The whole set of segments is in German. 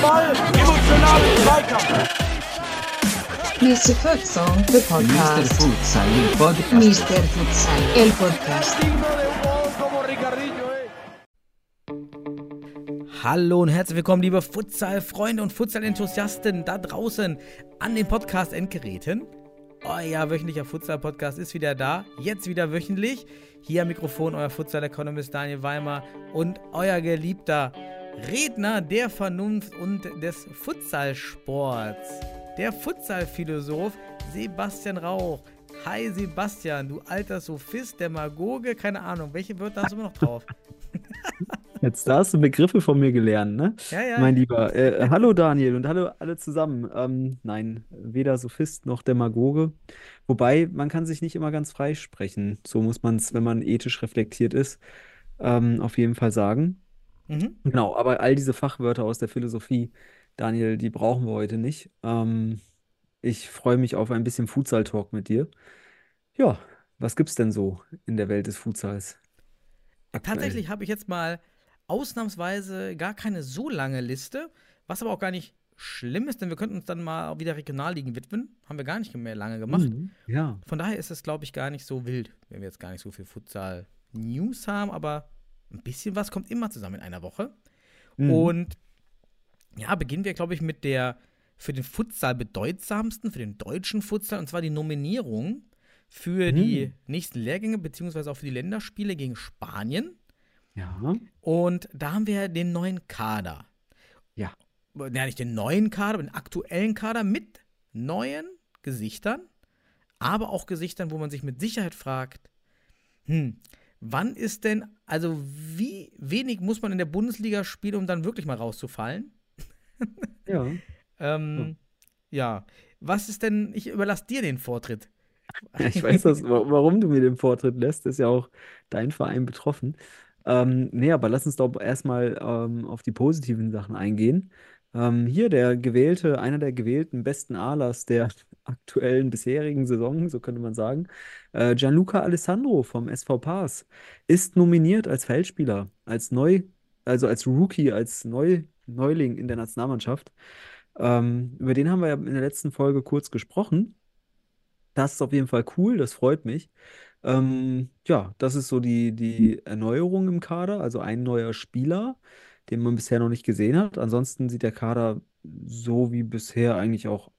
Ball, emotionalen Zweikampf. Mr. Futsal, the Mr. podcast. Futsal, il podcast. Mr. Futsal, el podcast. Hallo und herzlich willkommen, liebe Futsal-Freunde und Futsal-Enthusiasten da draußen an den Podcast-Endgeräten. Euer wöchentlicher Futsal-Podcast ist wieder da, jetzt wieder wöchentlich. Hier am Mikrofon euer Futsal-Economist Daniel Weimer und euer geliebter Redner der Vernunft und des Futsalsports, der Futsal-Philosoph Sebastian Rauch. Hi Sebastian, du alter Sophist, Demagoge, keine Ahnung, welche Wörter hast du immer noch drauf? Jetzt da hast du Begriffe von mir gelernt, ne? Ja, ja. Mein Lieber. Äh, hallo Daniel und hallo alle zusammen. Ähm, nein, weder Sophist noch Demagoge. Wobei, man kann sich nicht immer ganz frei sprechen. So muss man es, wenn man ethisch reflektiert ist, ähm, auf jeden Fall sagen. Mhm. Genau, aber all diese Fachwörter aus der Philosophie, Daniel, die brauchen wir heute nicht. Ähm, ich freue mich auf ein bisschen Futsal-Talk mit dir. Ja, was gibt's denn so in der Welt des Futsals? aktuell? Tatsächlich habe ich jetzt mal ausnahmsweise gar keine so lange Liste, was aber auch gar nicht schlimm ist, denn wir könnten uns dann mal wieder Regionalligen widmen. Haben wir gar nicht mehr lange gemacht. Mhm, ja. Von daher ist es, glaube ich, gar nicht so wild, wenn wir jetzt gar nicht so viel Futsal-News haben, aber ein bisschen was kommt immer zusammen in einer Woche. Mhm. Und ja, beginnen wir, glaube ich, mit der für den Futsal bedeutsamsten, für den deutschen Futsal, und zwar die Nominierung für die Mhm. nächsten Lehrgänge, beziehungsweise auch für die Länderspiele gegen Spanien. Ja. Und da haben wir den neuen Kader. Ja. Ja, nicht den neuen Kader, den aktuellen Kader mit neuen Gesichtern, aber auch Gesichtern, wo man sich mit Sicherheit fragt, hm, wann ist denn, also wie wenig muss man in der Bundesliga spielen, um dann wirklich mal rauszufallen? Ja. Ähm, ja, was ist denn, ich überlasse dir den Vortritt. Ich weiß das, wa- warum du mir den Vortritt lässt, ist ja auch dein Verein betroffen. Ähm, nee, aber lass uns doch erstmal ähm, auf die positiven Sachen eingehen. Ähm, hier der gewählte, einer der gewählten besten Alers der aktuellen bisherigen Saison, so könnte man sagen, äh, Gianluca Alessandro vom SV Pars ist nominiert als Feldspieler, als Neu, also als Rookie, als Neu, Neuling in der Nationalmannschaft. Ähm, über den haben wir ja in der letzten Folge kurz gesprochen. Das ist auf jeden Fall cool, das freut mich. Ähm, ja, das ist so die, die Erneuerung im Kader, also ein neuer Spieler, den man bisher noch nicht gesehen hat. Ansonsten sieht der Kader so wie bisher eigentlich auch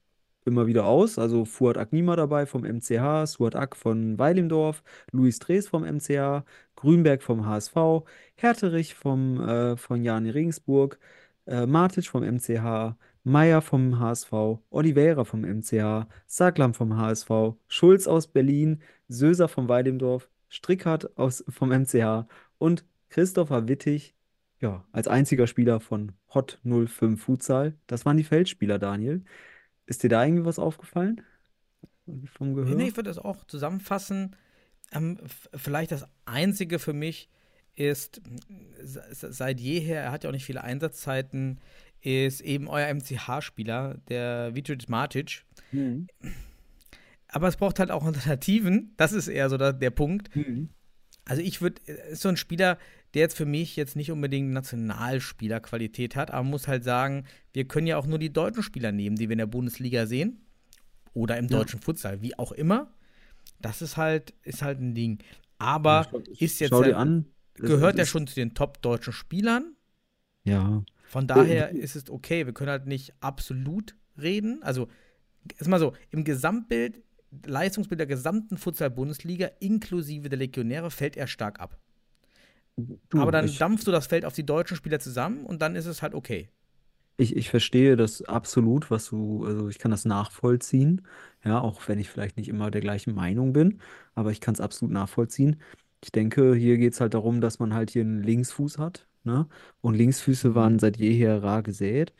immer wieder aus. Also Fuad Agnima dabei vom MCH, Suat Ak von Weilimdorf, Luis Drees vom MCH, Grünberg vom HSV, Herterich vom, äh, von Jan Regensburg, äh, Matic vom MCH, Meier vom HSV, Oliveira vom MCH, Saglam vom HSV, Schulz aus Berlin, Söser vom Weidemdorf, Strickhardt aus, vom MCH und Christopher Wittig, ja, als einziger Spieler von Hot 05 Futsal. Das waren die Feldspieler, Daniel. Ist dir da irgendwie was aufgefallen? Vom Gehör? Nee, ich würde das auch zusammenfassen. Ähm, vielleicht das Einzige für mich ist, se- se- seit jeher, er hat ja auch nicht viele Einsatzzeiten, ist eben euer MCH-Spieler, der Vitoric Matic. Mhm. Aber es braucht halt auch Alternativen. Das ist eher so der, der Punkt. Mhm. Also ich würde, ist so ein Spieler, der jetzt für mich jetzt nicht unbedingt Nationalspielerqualität hat, aber man muss halt sagen, wir können ja auch nur die deutschen Spieler nehmen, die wir in der Bundesliga sehen. Oder im Ja. deutschen Futsal, wie auch immer. Das ist halt, ist halt ein Ding. Aber Schau- ist jetzt Schau dir ja- an. Gehört er schon zu den top-deutschen Spielern. Ja. Von daher ist es okay. Wir können halt nicht absolut reden. Also, ist mal so, im Gesamtbild, Leistungsbild der gesamten Futsal-Bundesliga, inklusive der Legionäre, fällt er stark ab. Du, Aber dann ich, dampfst du das Feld auf die deutschen Spieler zusammen und dann ist es halt okay. ich, ich verstehe das absolut, was du, also ich kann das nachvollziehen. Ja, auch wenn ich vielleicht nicht immer der gleichen Meinung bin, aber ich kann es absolut nachvollziehen. Ich denke, hier geht es halt darum, dass man halt hier einen Linksfuß hat, ne? Und Linksfüße waren seit jeher rar gesät.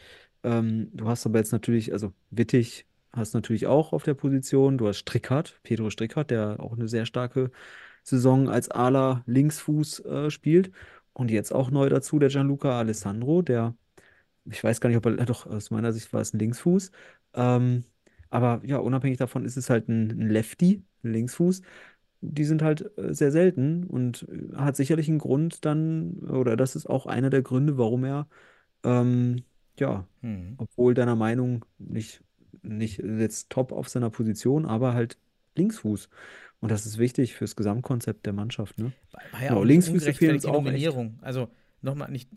Ähm, du hast aber jetzt natürlich, also Wittig hast natürlich auch auf der Position. Du hast Strickhardt, Pedro Strickhardt, der auch eine sehr starke Saison als Ala Linksfuß äh, spielt. Und jetzt auch neu dazu der Gianluca Alessandro, der, ich weiß gar nicht, ob er, doch, aus meiner Sicht war es ein Linksfuß. Ähm, Aber ja, unabhängig davon ist es halt ein, ein Lefty, ein Linksfuß. Die sind halt äh, sehr selten und äh, hat sicherlich einen Grund dann, oder das ist auch einer der Gründe, warum er, ähm, ja, Hm. obwohl deiner Meinung nicht, nicht jetzt top auf seiner Position, aber halt Linksfuß. Und das ist wichtig fürs Gesamtkonzept der Mannschaft, ne? War, ja Genau, auch Linksfüße fehlen uns auch echt. Nominierung. Also nochmal nicht,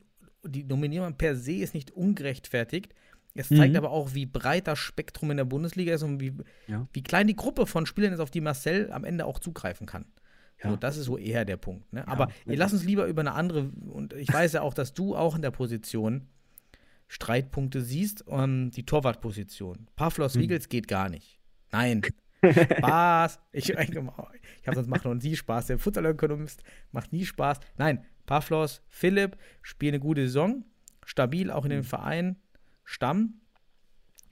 die Nominierung per se ist nicht ungerechtfertigt. Es zeigt Mhm. aber auch, wie breit das Spektrum in der Bundesliga ist und wie, Ja. wie klein die Gruppe von Spielern ist, auf die Marcel am Ende auch zugreifen kann. So, Ja. das ist so eher der Punkt. Ne? Aber ja. ey, lass uns lieber über eine andere, und ich weiß ja auch, dass du auch in der Position Streitpunkte siehst, um, die Torwartposition. Pavlos Hm. Wiegels geht gar nicht. Nein. Spaß. Ich, ich, ich habe sonst macht noch nie Spaß. Der Fußballökonomist macht nie Spaß. Nein, Pavlos, Philipp spielen eine gute Saison, stabil auch in Hm. den Verein, Stamm.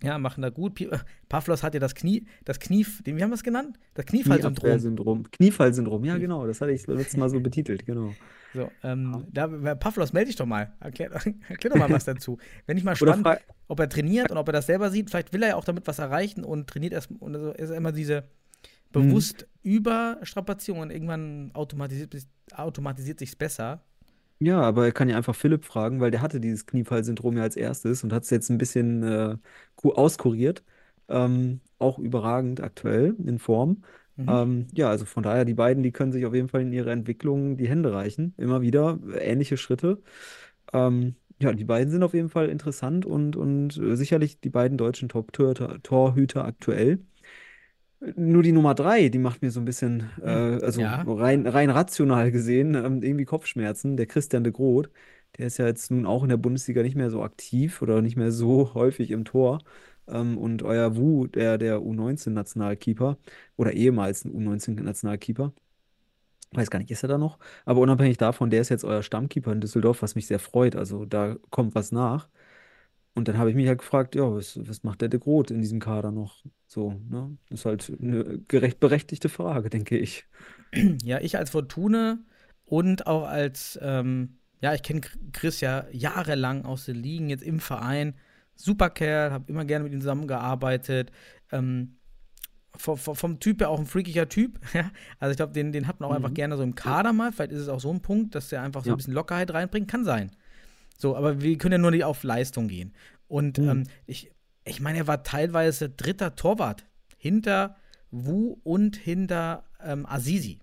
Ja, machen da gut. Pavlos hat ja das Knie, das Knie, den, wie haben wir es genannt? Das Kniefallsyndrom. Knieabwehrsyndrom. Kniefallsyndrom, ja, genau. Das hatte ich letztes Mal so betitelt, genau. So, ähm, da, Pavlos, melde dich doch mal. Erklär, erklär doch mal was dazu. Wenn ich mal spannend, ob er trainiert und ob er das selber sieht, vielleicht will er ja auch damit was erreichen und trainiert erst und so ist immer diese bewusst Überstrapazierung und irgendwann automatisiert, sich- automatisiert sich's besser. Ja, aber er kann ja einfach Philipp fragen, weil der hatte dieses Kniefallsyndrom ja als erstes und hat es jetzt ein bisschen äh, ku- auskuriert. Ähm, auch überragend aktuell in Form. Mhm. Ähm, ja, also von daher, die beiden, die können sich auf jeden Fall in ihrer Entwicklung die Hände reichen. Immer wieder äh, ähnliche Schritte. Ähm, ja, die beiden sind auf jeden Fall interessant und, und äh, sicherlich die beiden deutschen Top-Torhüter Torhüter aktuell. Nur die Nummer drei, die macht mir so ein bisschen, äh, also Ja. rein, rein rational gesehen, ähm, irgendwie Kopfschmerzen. Der Christian de Groot, der ist ja jetzt nun auch in der Bundesliga nicht mehr so aktiv oder nicht mehr so häufig im Tor. Ähm, und euer Wu, der, der U19-Nationalkeeper oder ehemals ein U19-Nationalkeeper, weiß gar nicht, ist er da noch? Aber unabhängig davon, der ist jetzt euer Stammkeeper in Düsseldorf, was mich sehr freut. Also da kommt was nach. Und dann habe ich mich halt gefragt, ja, was, was macht der de Groot in diesem Kader noch? So, ne? Ist halt eine gerecht berechtigte Frage, denke ich. Ja, ich als Fortune und auch als, ähm, ja, ich kenne Chris ja jahrelang aus den Ligen, jetzt im Verein. Super Kerl, habe immer gerne mit ihm zusammengearbeitet. Ähm, vom, vom, Typ her auch ein freakiger Typ. Also ich glaube, den, den hat man auch einfach Mhm. gerne so im Kader mal. Vielleicht ist es auch so ein Punkt, dass der einfach so Ja. ein bisschen Lockerheit reinbringt. Kann sein. So, aber wir können ja nur nicht auf Leistung gehen. Und Mhm. ähm, ich, ich meine, er war teilweise dritter Torwart hinter Wu und hinter ähm, Azizi.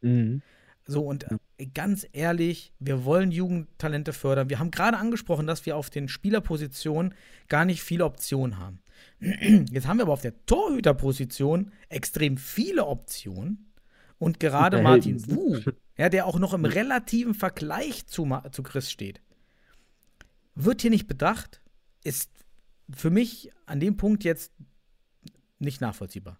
Mhm. So, und äh, ganz ehrlich, wir wollen Jugendtalente fördern. Wir haben gerade angesprochen, dass wir auf den Spielerpositionen gar nicht viele Optionen haben. Jetzt haben wir aber auf der Torhüterposition extrem viele Optionen. Und gerade Martin Wu, ja, der auch noch im relativen Vergleich zu, Ma- zu Chris steht, wird hier nicht bedacht, ist für mich an dem Punkt jetzt nicht nachvollziehbar.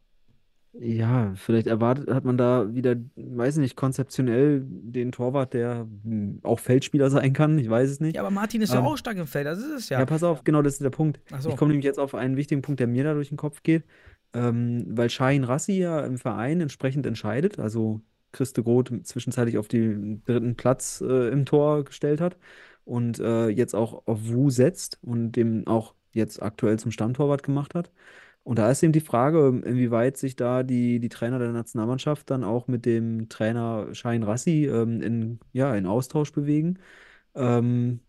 Ja, vielleicht erwartet, hat man da wieder, weiß nicht, konzeptionell den Torwart, der hm, auch Feldspieler sein kann. Ich weiß es nicht. Ja, aber Martin ist ja Ähm, auch stark im Feld, das ist es ja. Ja, pass auf, genau das ist der Punkt. So. Ich komme nämlich jetzt auf einen wichtigen Punkt, der mir da durch den Kopf geht, ähm, weil Shahin Rassi ja im Verein entsprechend entscheidet, also Christe Groth zwischenzeitlich auf den dritten Platz äh, im Tor gestellt hat und äh, jetzt auch auf Wu setzt und dem auch jetzt aktuell zum Stammtorwart gemacht hat. Und da ist eben die Frage, inwieweit sich da die, die Trainer der Nationalmannschaft dann auch mit dem Trainer Shahin Rassi ähm, in, ja, in Austausch bewegen. Ähm,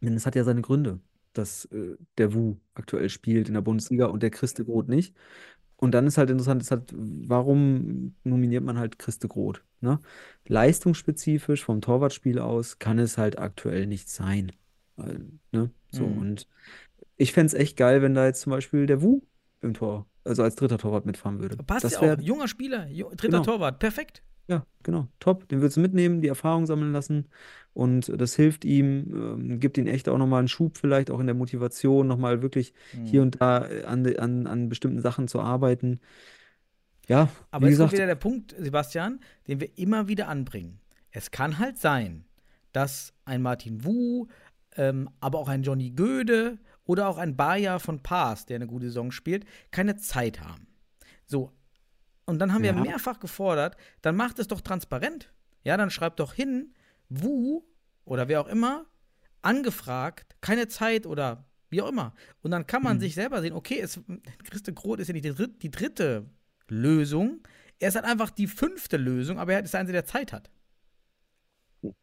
denn es hat ja seine Gründe, dass äh, der Wu aktuell spielt in der Bundesliga und der Christe Groth nicht. Und dann ist halt interessant, ist halt, warum nominiert man halt Christe Groth? Ne? Leistungsspezifisch vom Torwartspiel aus kann es halt aktuell nicht sein. Ne? So, Mhm. und ich fände es echt geil, wenn da jetzt zum Beispiel der Wu im Tor, also als dritter Torwart mitfahren würde. Passt Das ja auch. Junger Spieler, dritter Genau. Torwart, perfekt. Ja, genau, top. Den würdest du mitnehmen, die Erfahrung sammeln lassen und das hilft ihm, ähm, gibt ihm echt auch nochmal einen Schub, vielleicht auch in der Motivation, nochmal wirklich hier und da äh, an, an, an bestimmten Sachen zu arbeiten. Ja, Aber wie jetzt kommt gesagt, wieder der Punkt, Sebastian, den wir immer wieder anbringen. Es kann halt sein, dass ein Martin Wu, ähm, aber auch ein Johnny Göde oder auch ein Bayer von Paas, der eine gute Saison spielt, keine Zeit haben. So. Und dann haben wir Ja. mehrfach gefordert, dann macht es doch transparent. Ja, dann schreibt doch hin, Wu oder wer auch immer, angefragt, keine Zeit oder Wie auch immer. Und dann kann man Mhm. sich selber sehen, okay, es, Christe Groth ist ja nicht die, dritt, die dritte Lösung. Er ist halt einfach die fünfte Lösung, aber er ist der Einzige, der Zeit hat.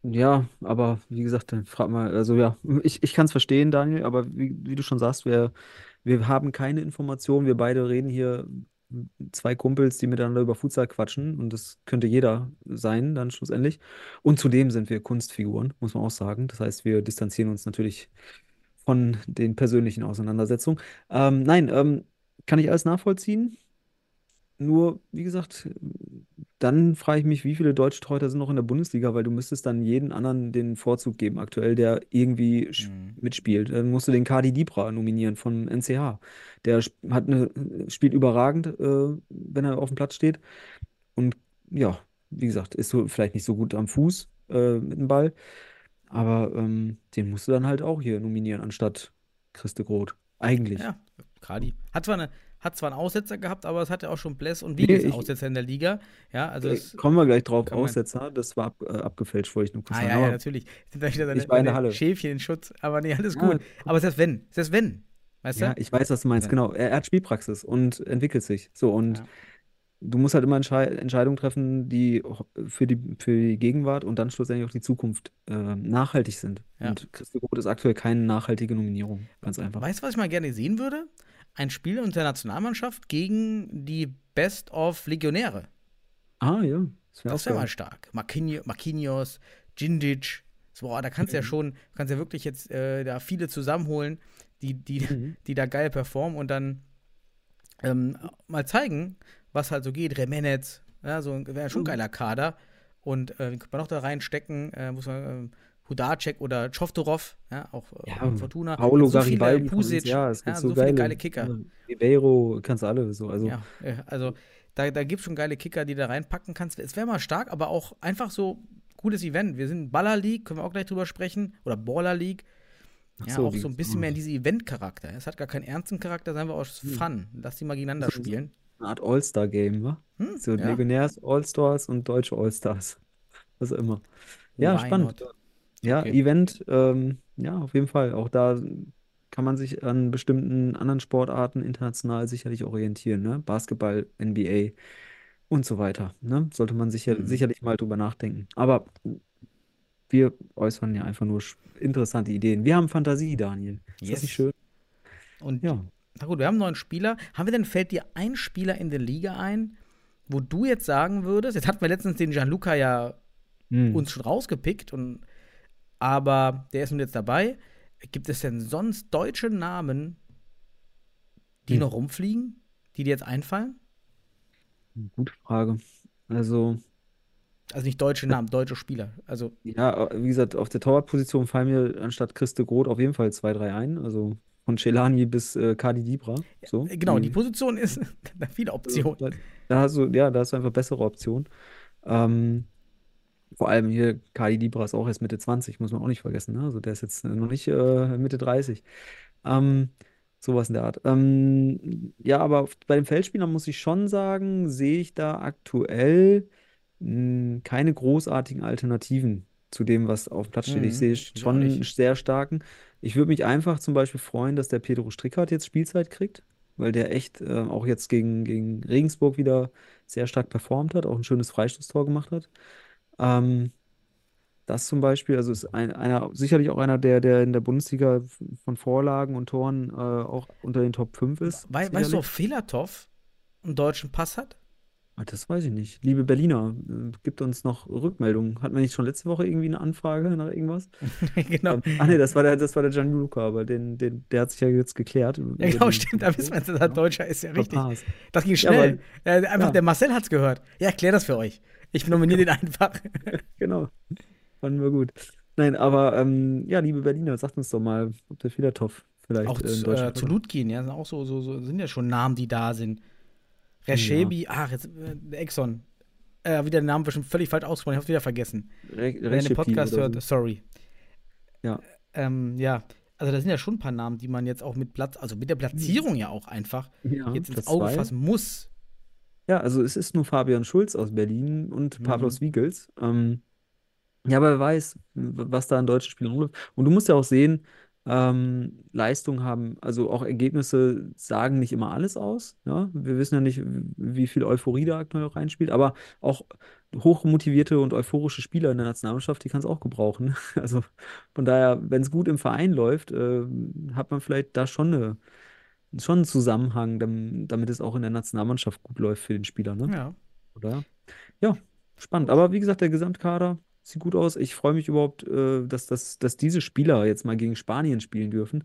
Ja, aber wie gesagt, dann frag mal, also ja, ich, ich kann es verstehen, Daniel, aber wie, wie du schon sagst, wir, wir haben keine Informationen. Wir beide reden hier zwei Kumpels, die miteinander über Futsal quatschen und das könnte jeder sein, dann schlussendlich. Und zudem sind wir Kunstfiguren, muss man auch sagen. Das heißt, wir distanzieren uns natürlich von den persönlichen Auseinandersetzungen. Ähm, nein, ähm, kann ich alles nachvollziehen. Nur, wie gesagt, dann frage ich mich, wie viele deutsche Torhüter sind noch in der Bundesliga, weil du müsstest dann jeden anderen den Vorzug geben, aktuell, der irgendwie Mhm. mitspielt. Dann musst du den Kadi Dibra nominieren vom NCH. Der hat eine, spielt überragend, äh, wenn er auf dem Platz steht. Und ja, wie gesagt, ist so vielleicht nicht so gut am Fuß äh, mit dem Ball. Aber ähm, den musst du dann halt auch hier nominieren, anstatt Christe Groth. Eigentlich. Ja, Kadi. Hat zwar, eine, hat zwar einen Aussetzer gehabt, aber es hatte auch schon Bless und Nee, Wiegels ich- Aussetzer in der Liga. Ja, also Äh, Kommen wir gleich drauf. Aussetzer, das war ab, äh, abgefälscht, wollte ich nur kurz Ah, sagen. ja, ja, natürlich. Da wieder seine, Ich war in der Halle. Schäfchen in Schutz. Aber nee, alles Ja, gut. Aber selbst wenn, selbst wenn. Weißt Ja, du? ich weiß, was du meinst, Ja. genau. Er, er hat Spielpraxis und entwickelt sich. So, und Ja. du musst halt immer Entschei Entscheidungen treffen, die für die, für die Gegenwart und dann schlussendlich auch die Zukunft äh, nachhaltig sind. Ja. Und Christi Groth ist aktuell keine nachhaltige Nominierung. Ganz einfach. Weißt du, was ich mal gerne sehen würde? Ein Spiel unter Nationalmannschaft gegen die Best of Legionäre. Ah, ja. Das wäre Das wäre mal stark. Marquinhos, Marquinhos Djindjic. So, boah, da kannst du ja Mhm. schon, kannst ja wirklich jetzt äh, da viele zusammenholen, die, die, Mhm. die da geil performen und dann ähm, mal zeigen, was halt so geht. Remenez, ja, so ein- wäre schon ein Mhm. geiler Kader. Und äh, könnte man noch da reinstecken? Äh, muss man, ähm, Hudacek oder Čovtorov, ja, auch äh, Ja, Fortuna. Paulo so Garibaldi Pusic, ja, es gibt ja, so, so viele geile, geile Kicker. Ribeiro, kannst du alle so. Also, Ja, also da, da gibt es schon geile Kicker, die da reinpacken kannst. Es wäre mal stark, aber auch einfach so gutes Event. Wir sind Baller League, können wir auch gleich drüber sprechen. Oder Baller League. Ja, so, auch so ein bisschen mehr in diese Event-Charakter. Es hat gar keinen ernsten Charakter, es ist einfach aus Fun. Lass die mal gegeneinander ist- spielen. eine Art All-Star-Game, wa? Hm, So ja. Legionärs, All-Stars und deutsche All-Stars. Was auch immer. Ja, Why spannend. not? Ja, Okay. Event, ähm, ja, auf jeden Fall. Auch da kann man sich an bestimmten anderen Sportarten international sicherlich orientieren, ne? Basketball, NBA und so weiter, ne? Sollte man sicher, Mhm. sicherlich mal drüber nachdenken. Aber wir äußern ja einfach nur sch- interessante Ideen. Wir haben Fantasie, Daniel. Ist das Yes. nicht schön? Und Ja. na gut, wir haben einen neuen Spieler. Haben wir denn, fällt dir ein Spieler in der Liga ein, wo du jetzt sagen würdest, jetzt hatten wir letztens den Gianluca ja Hm. uns schon rausgepickt, und, aber der ist nun jetzt dabei. Gibt es denn sonst deutsche Namen, die Hm. noch rumfliegen, die dir jetzt einfallen? Gute Frage. Also, Also nicht deutsche Namen, deutsche Spieler. Also, ja, wie gesagt, auf der Torwartposition fallen mir anstatt Christe Groth auf jeden Fall zwei, drei ein. Also von Celani bis äh, Kadi Dibra. So. äh, genau, die Die- Position ist da viele Optionen. Da, da hast du, ja, da hast du einfach bessere Optionen. Ähm, vor allem hier, Kali Dibra ist auch erst Mitte 20, muss man auch nicht vergessen. Ne? Also der ist jetzt noch nicht äh, Mitte 30. Ähm, sowas in der Art. Ähm, ja, aber bei den Feldspielern muss ich schon sagen, sehe ich da aktuell mh, keine großartigen Alternativen zu dem, was auf dem Platz steht. Ich Mhm, sehe ich schon einen sehr starken. Ich würde mich einfach zum Beispiel freuen, dass der Pedro Strickhardt jetzt Spielzeit kriegt, weil der echt äh, auch jetzt gegen, gegen Regensburg wieder sehr stark performt hat, auch ein schönes Freistoßtor gemacht hat. Ähm, das zum Beispiel, also ist ein, einer, sicherlich auch einer, der, der in der Bundesliga von Vorlagen und Toren äh, auch unter den Top 5 ist. Wei weißt du, ob sicherlich. Filatov einen deutschen Pass hat? Ah, Das weiß ich nicht. Liebe Berliner, äh, gibt uns noch Rückmeldungen. Hatten wir nicht schon letzte Woche irgendwie eine Anfrage nach irgendwas? genau. Ähm, ach nee, das war der, das war der Gianluca, aber den, den, der hat sich ja jetzt geklärt. Ja, genau, stimmt. Da wissen wir, dass er Deutscher ist. Ja, richtig. Das ging Ja, schnell. äh, einfach ja. der Marcel hat's gehört. Ja, erklär das für euch. Ich nominiere den einfach. Genau. Fanden wir gut. Nein, aber ähm, ja, liebe Berliner, sagt uns doch mal, ob der Filatov vielleicht auch äh, in zu, Deutschland äh, zu Ludgin, ja, sind auch so, so, so, sind ja schon Namen, die da sind. Reschebi, ach, jetzt, äh, der Exxon. Äh, wieder den Namen bestimmt völlig falsch ausgesprochen, ich hab's wieder vergessen. Re Wer den Recipe Podcast hört, so. sorry. Ja. Ähm, ja, also da sind ja schon ein paar Namen, die man jetzt auch mit Platz, also mit der Platzierung ja auch einfach Ja, jetzt ins Auge zwei. fassen muss. Ja, also es ist nur Fabian Schulz aus Berlin und Mhm. Pavlos Wiegels. Ähm, ja, aber wer weiß, w- was da an deutschen Spielern rumläuft. Und du musst ja auch sehen, Ähm, Leistungen haben, also auch Ergebnisse sagen nicht immer alles aus. Ja? Wir wissen ja nicht, wie viel Euphorie da aktuell auch reinspielt, aber auch hochmotivierte und euphorische Spieler in der Nationalmannschaft, die kann es auch gebrauchen. Also von daher, wenn es gut im Verein läuft, äh, hat man vielleicht da schon, eine, schon einen Zusammenhang, damit, damit es auch in der Nationalmannschaft gut läuft für den Spieler, ne? Ja. Oder? Ja, spannend. Aber wie gesagt, der Gesamtkader sieht gut aus. Ich freue mich überhaupt, äh, dass, dass, dass diese Spieler jetzt mal gegen Spanien spielen dürfen,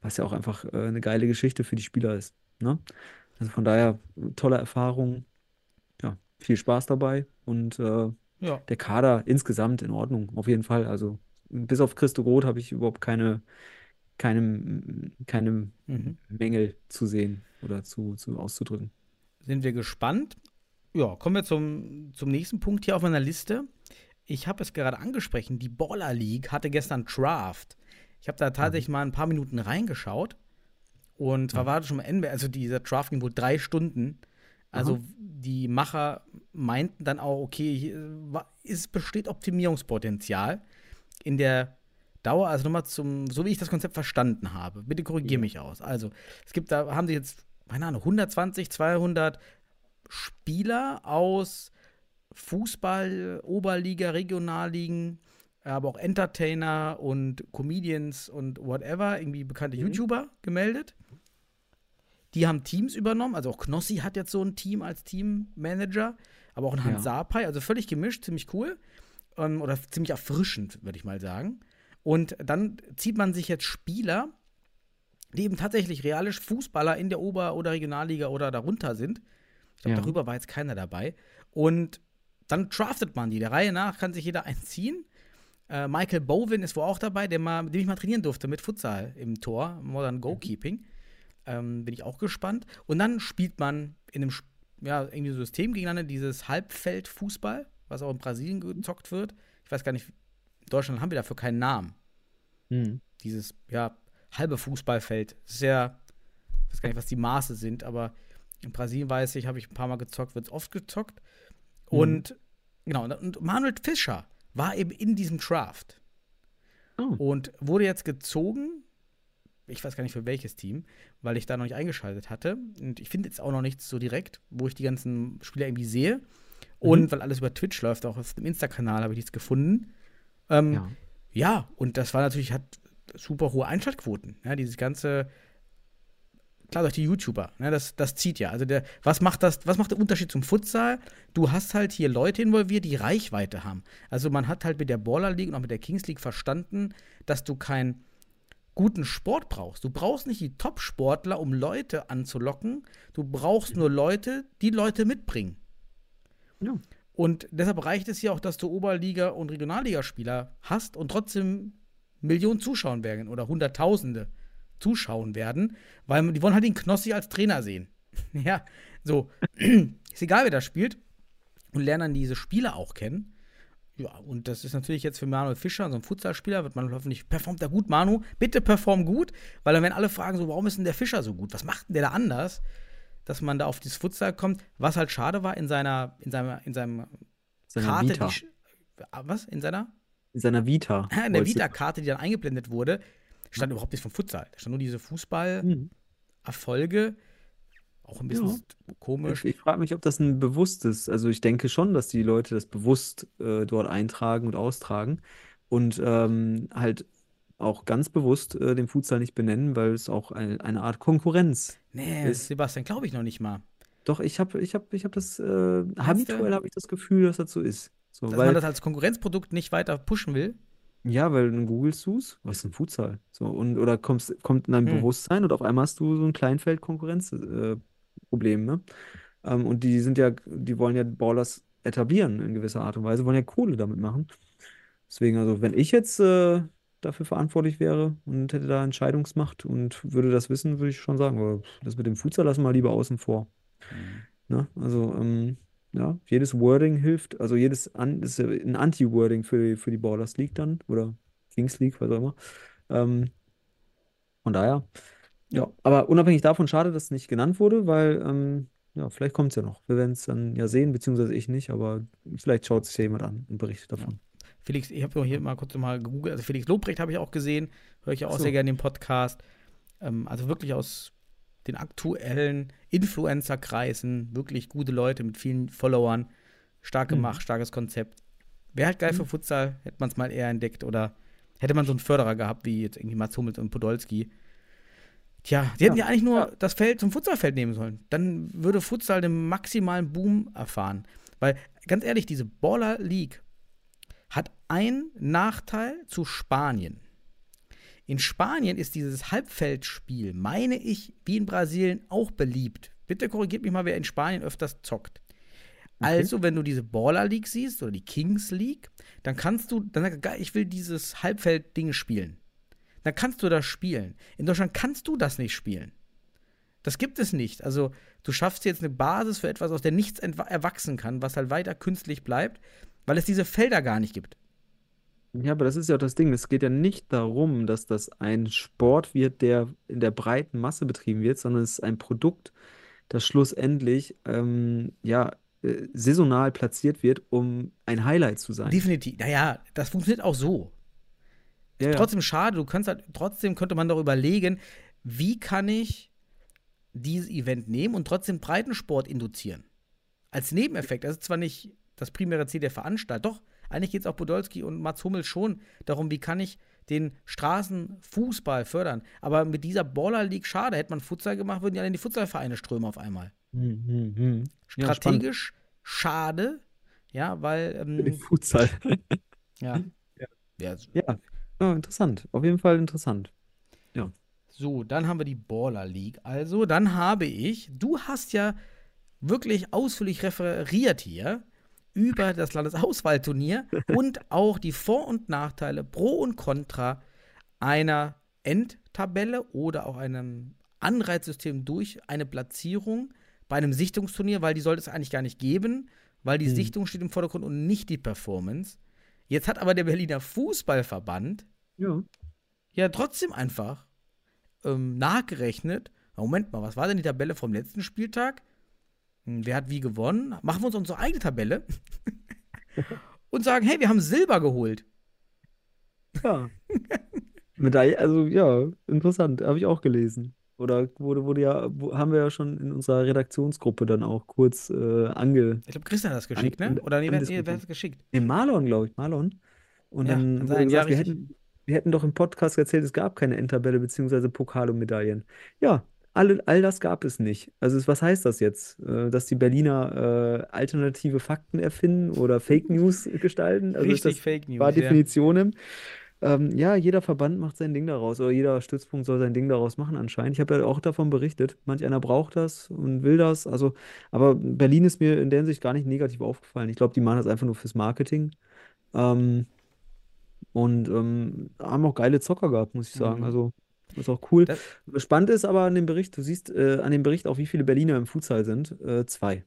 was ja auch einfach äh, eine geile Geschichte für die Spieler ist. Ne? Also von daher, tolle Erfahrung. Ja, viel Spaß dabei. Und äh, Ja. der Kader insgesamt in Ordnung, auf jeden Fall. Also bis auf Christo Roth habe ich überhaupt keine, keine, keine Mhm. Mängel zu sehen oder zu, zu auszudrücken. Sind wir gespannt. Ja, kommen wir zum, zum nächsten Punkt hier auf meiner Liste. Ich habe es gerade angesprochen, die Baller League hatte gestern Draft. Ich habe da tatsächlich mal ein paar Minuten reingeschaut. Und zwar war das schon am Ende, also dieser Draft ging wohl drei Stunden. Also die Macher meinten dann auch, okay, hier es besteht Optimierungspotenzial in der Dauer, also nochmal zum, so wie ich das Konzept verstanden habe. Bitte korrigiere mich aus. Also, es gibt, da haben sie jetzt, keine Ahnung, 120, 200 Spieler aus Fußball, Oberliga, Regionalligen, aber auch Entertainer und Comedians und whatever, irgendwie bekannte YouTuber gemeldet. Die haben Teams übernommen, also auch Knossi hat jetzt so ein Team als Teammanager, aber auch ein Hans Ja. Sapai, also völlig gemischt, ziemlich cool ähm, oder ziemlich erfrischend, würde ich mal sagen. Und dann zieht man sich jetzt Spieler, die eben tatsächlich reale Fußballer in der Ober- oder Regionalliga oder darunter sind. Ich glaube, Ja. darüber war jetzt keiner dabei. Und dann draftet man die. Der Reihe nach kann sich jeder einziehen. Äh, Michael Bowen ist wohl auch dabei, der mal, mit dem ich mal trainieren durfte mit Futsal im Tor, Modern Goalkeeping. Ähm, bin ich auch gespannt. Und dann spielt man in einem ja, irgendwie System gegeneinander, dieses Halbfeldfußball, was auch in Brasilien gezockt wird. Ich weiß gar nicht, in Deutschland haben wir dafür keinen Namen Mhm. dieses, ja, halbe Fußballfeld. Das ist ja, ich weiß gar nicht, was die Maße sind, aber in Brasilien weiß ich, habe ich ein paar Mal gezockt, wird es oft gezockt. Und genau, und Manuel Fischer war eben in diesem Draft Oh. und wurde jetzt gezogen. Ich weiß gar nicht für welches Team, weil ich da noch nicht eingeschaltet hatte. Und ich finde jetzt auch noch nichts so direkt, wo ich die ganzen Spieler irgendwie sehe. Und weil alles über Twitch läuft, auch auf dem Insta-Kanal habe ich nichts gefunden. Ähm, Ja. ja, und das war natürlich, hat super hohe Einschaltquoten. Ja, dieses ganze, klar, durch die YouTuber, ne, das, das zieht ja. Also der, was macht das, was macht der Unterschied zum Futsal? Du hast halt hier Leute involviert, die Reichweite haben. Also man hat halt mit der Baller League und auch mit der Kings League verstanden, dass du keinen guten Sport brauchst. Du brauchst nicht die Top-Sportler, um Leute anzulocken. Du brauchst nur Leute, die Leute mitbringen. Ja. Und deshalb reicht es ja auch, dass du Oberliga- und Regionalligaspieler hast und trotzdem Millionen zuschauen werden oder Hunderttausende zuschauen werden, weil die wollen halt den Knossi als Trainer sehen. ja, so. ist egal, wer da spielt. Und lernen dann diese Spieler auch kennen. Ja, und das ist natürlich jetzt für Manuel Fischer, so ein Futsalspieler, wird man hoffentlich, performt er gut, Manu, bitte perform gut, weil dann werden alle fragen so, warum ist denn der Fischer so gut? Was macht denn der da anders? Dass man da auf dieses Futsal kommt, was halt schade war in seiner, in seiner, in seinem Seiner Karte, Vita. die, ah, was? In seiner? In seiner Vita. In der Vita-Karte, die dann eingeblendet wurde, stand überhaupt nichts vom Futsal. Da stand nur diese Fußball-Erfolge. Mhm. Auch ein bisschen Ja. komisch. Ich, ich frage mich, ob das ein bewusstes, also ich denke schon, dass die Leute das bewusst äh, dort eintragen und austragen und ähm, halt auch ganz bewusst äh, den Futsal nicht benennen, weil es auch ein, eine Art Konkurrenz Nee, ist. Sebastian, glaube ich noch nicht mal. Doch, ich habe ich hab, ich hab das, äh, habituell habe ich das Gefühl, dass das so ist. So, Dass weil, man das als Konkurrenzprodukt nicht weiter pushen will. ja, weil dann googelst du es, was ist ein Futsal? So, und, oder kommst, kommt in dein Hm. Bewusstsein und auf einmal hast du so ein Kleinfeld-Konkurrenz-Problem, äh, ne? Ähm, und die sind ja, die wollen ja Ballers etablieren in gewisser Art und Weise, wollen ja Kohle damit machen. Deswegen, also, wenn ich jetzt äh, dafür verantwortlich wäre und hätte da Entscheidungsmacht und würde das wissen, würde ich schon sagen, das mit dem Futsal lassen wir lieber außen vor. Ne? Also, ähm, ja, jedes Wording hilft, also jedes an, ist ja ein Anti-Wording für die, für die Ballers League dann oder Kings League, was auch immer. Ähm, von daher, ja, aber unabhängig davon, schade, dass es nicht genannt wurde, weil, ähm, ja, vielleicht kommt es ja noch. Wir werden es dann ja sehen, beziehungsweise ich nicht, aber vielleicht schaut sich ja jemand an und berichtet davon. Felix, ich habe hier mal kurz mal gegoogelt, also Felix Lobrecht habe ich auch gesehen, höre ich ja auch so. sehr gerne den Podcast. Ähm, also wirklich aus den aktuellen Influencer-Kreisen, wirklich gute Leute mit vielen Followern, stark Mhm. gemacht, starkes Konzept. Wäre halt geil für Futsal, hätte man es mal eher entdeckt oder hätte man so einen Förderer gehabt, wie jetzt irgendwie Mats Hummels und Podolski. Tja, die hätten ja, eigentlich nur das Feld zum Futsalfeld nehmen sollen. Dann würde Futsal den maximalen Boom erfahren. Weil, ganz ehrlich, diese Baller League hat einen Nachteil zu Spanien. In Spanien ist dieses Halbfeldspiel, meine ich, wie in Brasilien auch beliebt. Bitte korrigiert mich mal, wer in Spanien öfters zockt. Also, wenn du diese Baller League siehst oder die Kings League, dann kannst du, dann sagst du, ich will dieses Halbfeld-Ding spielen. Dann kannst du das spielen. In Deutschland kannst du das nicht spielen. Das gibt es nicht. Also, du schaffst jetzt eine Basis für etwas, aus der nichts erwachsen kann, was halt weiter künstlich bleibt, weil es diese Felder gar nicht gibt. Ja, aber das ist ja auch das Ding. Es geht ja nicht darum, dass das ein Sport wird, der in der breiten Masse betrieben wird, sondern es ist ein Produkt, das schlussendlich ähm, ja, äh, saisonal platziert wird, um ein Highlight zu sein. Definitiv. Naja, das funktioniert auch so. Ja, ja. Trotzdem schade, du kannst halt, trotzdem könnte man darüber überlegen, wie kann ich dieses Event nehmen und trotzdem Breitensport induzieren. Als Nebeneffekt. Das ist zwar nicht das primäre Ziel der Veranstaltung, doch, eigentlich geht es auch Podolski und Mats Hummels schon darum, wie kann ich den Straßenfußball fördern. Aber mit dieser Baller League, schade, hätte man Futsal gemacht, würden ja dann die Futsalvereine strömen auf einmal. Hm, hm, hm. Ja. Strategisch schade, ja, weil, ähm, Futsal. ja. ja. Ja. ja, interessant. Auf jeden Fall interessant. So, dann haben wir die Baller League. Also, dann habe ich, du hast ja wirklich ausführlich referiert hier über das Landesauswahlturnier und auch die Vor- und Nachteile, Pro und Contra einer Endtabelle oder auch einem Anreizsystem durch eine Platzierung bei einem Sichtungsturnier, weil die sollte es eigentlich gar nicht geben, weil die Hm. Sichtung steht im Vordergrund und nicht die Performance. Jetzt hat aber der Berliner Fußballverband Ja. ja trotzdem einfach ähm, nachgerechnet. Moment mal, was war denn die Tabelle vom letzten Spieltag? Hm, wer hat wie gewonnen? Machen wir uns unsere eigene Tabelle und sagen, hey, wir haben Silber geholt. Ja. Medaille, also ja, interessant, habe ich auch gelesen. Oder wurde, wurde ja, haben wir ja schon in unserer Redaktionsgruppe dann auch kurz äh, ange. Ich glaube, Christian hat das geschickt, An- ne? Oder nee, wer, nee, wer hat das geschickt? Nee, Marlon, glaube ich, Marlon. Und Ja, dann wurde sein, ja, gesagt, wir hätten, wir hätten doch im Podcast erzählt, es gab keine Endtabelle beziehungsweise Pokal und Medaillen. Ja, alle, all das gab es nicht. Also was heißt das jetzt? Äh, Dass die Berliner äh, alternative Fakten erfinden oder Fake News gestalten? Also Richtig das Fake News. war ja. Definitionen. Ähm, ja, jeder Verband macht sein Ding daraus oder jeder Stützpunkt soll sein Ding daraus machen anscheinend. Ich habe ja auch davon berichtet. Manch einer braucht das und will das. Also, aber Berlin ist mir in der Hinsicht gar nicht negativ aufgefallen. Ich glaube, die machen das einfach nur fürs Marketing. Ähm, und ähm, haben auch geile Zocker gehabt, muss ich sagen. Mhm. Also, ist auch cool. Das- Spannend ist aber an dem Bericht, du siehst äh, an dem Bericht auch, wie viele Berliner im Futsal sind. Äh, zwei.